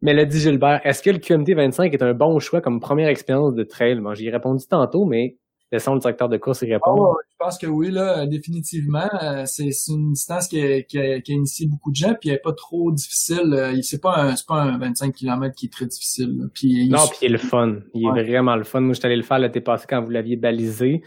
Mais le dit Gilbert, est-ce que le QMT 25 est un bon choix comme première expérience de trail? Bon, j'y ai répondu tantôt, mais laissons le directeur de course y Ah répondre. ouais, je pense que oui, là, définitivement. euh, c'est une distance qui a, qui, a, qui a initié beaucoup de gens, puis elle est pas trop difficile. euh, C'est pas un c'est pas un 25 km qui est très difficile. là. Puis il- Non, puis il est le fun. Il est vraiment le fun. Moi, j'étais allé le faire l'été passé quand vous l'aviez balisé.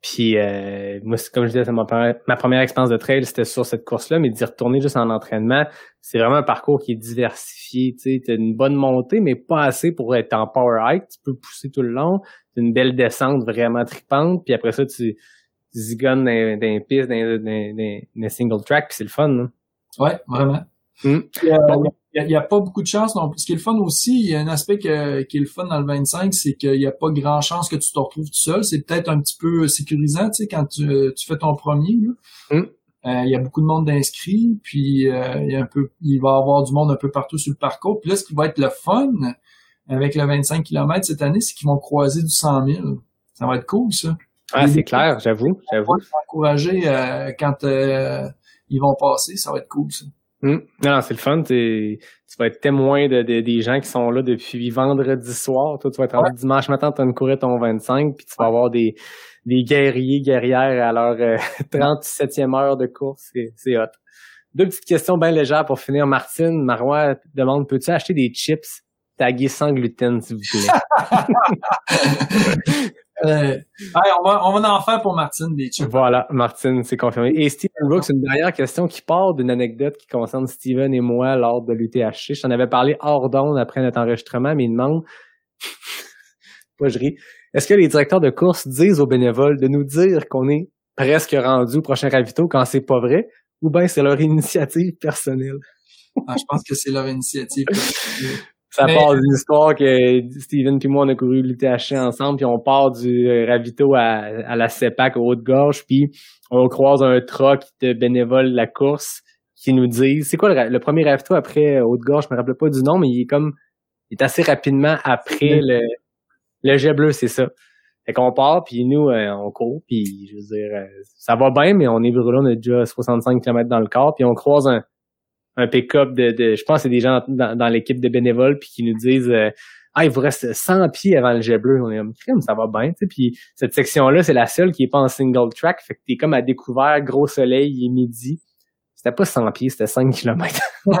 Puis euh, moi, comme je disais, c'est ma première, ma première expérience de trail, c'était sur cette course-là, mais d'y retourner juste en entraînement, c'est vraiment un parcours qui est diversifié. Tu as une bonne montée, mais pas assez pour être en power hike. Tu peux pousser tout le long. T'as une belle descente vraiment tripante. Puis après ça, tu, tu zigonnes dans, dans les pistes, dans, single track, puis c'est le fun. là. Ouais, vraiment. Puis, euh, Il y, a- a pas beaucoup de chance. Non. plus. Ce qui est le fun aussi, il y a un aspect que- qui est le fun dans le 25, c'est qu'il y a pas grand chance que tu te retrouves tout seul. C'est peut-être un petit peu sécurisant, tu sais, quand tu, tu fais ton premier. là. Mm. Euh, il y a beaucoup de monde d'inscrits, puis euh, il y a un peu, il va y avoir du monde un peu partout sur le parcours. Puis là, ce qui va être le fun avec le 25 km cette année, c'est qu'ils vont croiser du 100 000. Ça va être cool, ça. Ah, c'est clair, j'avoue, j'avoue. encourager euh, quand euh, ils vont passer, ça va être cool, ça. Hum. Non, non, c'est le fun. Tu vas être témoin de, de- des gens qui sont là depuis vendredi soir. Toi, tu vas être rendu dimanche matin, tu vas courir ton 25, puis tu vas avoir des, des guerriers, guerrières à leur euh, 37e heure de course. C'est, hot. Deux petites questions bien légères pour finir. Martine, Marois demande, peux-tu acheter des chips tagués sans gluten, s'il vous plaît? Euh, hey, on, va, on va en faire pour Martine des chips. Voilà, Martine, c'est confirmé. Et Steven Brooks, une dernière question qui part d'une anecdote qui concerne Steven et moi lors de l'UTHC. Je t'en avais parlé hors d'onde après notre enregistrement, mais il demande, pas je ris, est-ce que les directeurs de course disent aux bénévoles de nous dire qu'on est presque rendu au prochain ravito quand c'est pas vrai, ou bien c'est leur initiative personnelle? Ah, je pense que c'est leur initiative. Ça Mais- part d'une histoire que Steven puis moi on a couru l'UTHC ensemble puis on part du euh, ravito à, à la CEPAC au Haut-de-Gorge puis on croise un truck de bénévoles de la course qui nous disent c'est quoi le, le premier ravito après Haut-de-Gorge je me rappelle pas du nom mais il est comme il est assez rapidement après le le jet bleu c'est ça. Fait qu'on part puis nous euh, on court puis je veux dire euh, ça va bien mais on est brûlé on a déjà 65 km dans le corps puis on croise un un pick-up de, de je pense que c'est des gens dans, dans l'équipe de bénévoles puis qui nous disent euh, ah il vous reste 100 pieds avant le jet bleu on est comme crème ça va bien tu sais puis cette section là c'est la seule qui est pas en single track. Fait que t'es comme à découvert gros soleil il est midi. C'était pas 100 pieds c'était 5 km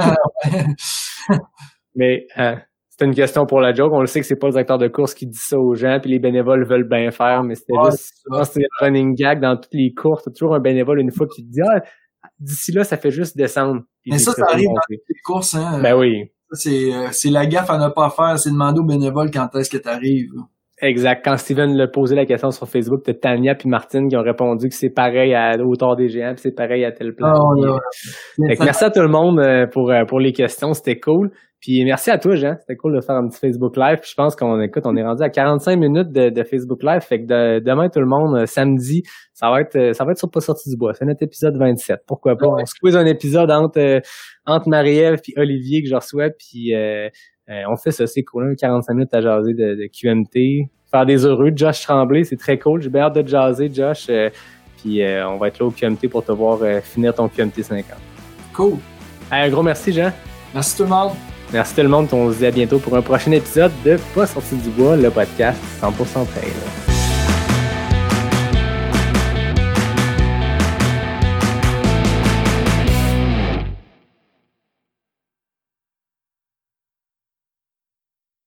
mais euh, c'est une question pour la joke. On le sait que c'est pas le directeur de course qui dit ça aux gens puis les bénévoles veulent bien faire mais c'était Ouais, juste c'est le running gag dans toutes les courses. T'as toujours un bénévole une fois qui te dit ah d'ici là ça fait juste descendre Mais ça, ça arrive dans les courses. Hein. ben oui Ça, C'est euh, c'est la gaffe à ne pas faire, c'est demander aux bénévoles quand est-ce que tu arrives. Exact. Quand Steven l'a posé la question sur Facebook, t'as Tania puis Martine qui ont répondu que c'est pareil à Hauteur des Géants puis c'est pareil à tel plan. Oh, fait que merci à tout le monde euh, pour, euh, pour les questions, c'était cool. Puis merci à toi, Jean. C'était cool de faire un petit Facebook Live. Puis je pense qu'on écoute, on est rendu à 45 minutes de, de Facebook Live. Fait que de- demain, tout le monde, euh, samedi, ça va être ça va être sur Pas sorti du bois. C'est notre épisode 27. Pourquoi pas? On quiz un épisode entre, entre Marie-Ève puis Olivier que je reçois. Puis euh, euh, on fait ça, c'est cool. hein, 45 minutes à jaser de, de QMT. Faire des heureux. Josh Tremblay, c'est très cool. J'ai bien hâte de jaser, Josh. Euh, puis euh, on va être là au QMT pour te voir euh, finir ton QMT 50. Cool. Un gros merci, Jean. Merci tout le monde. Merci tout le monde. On se dit à bientôt pour un prochain épisode de Pas sorti du bois, le podcast 100% trail.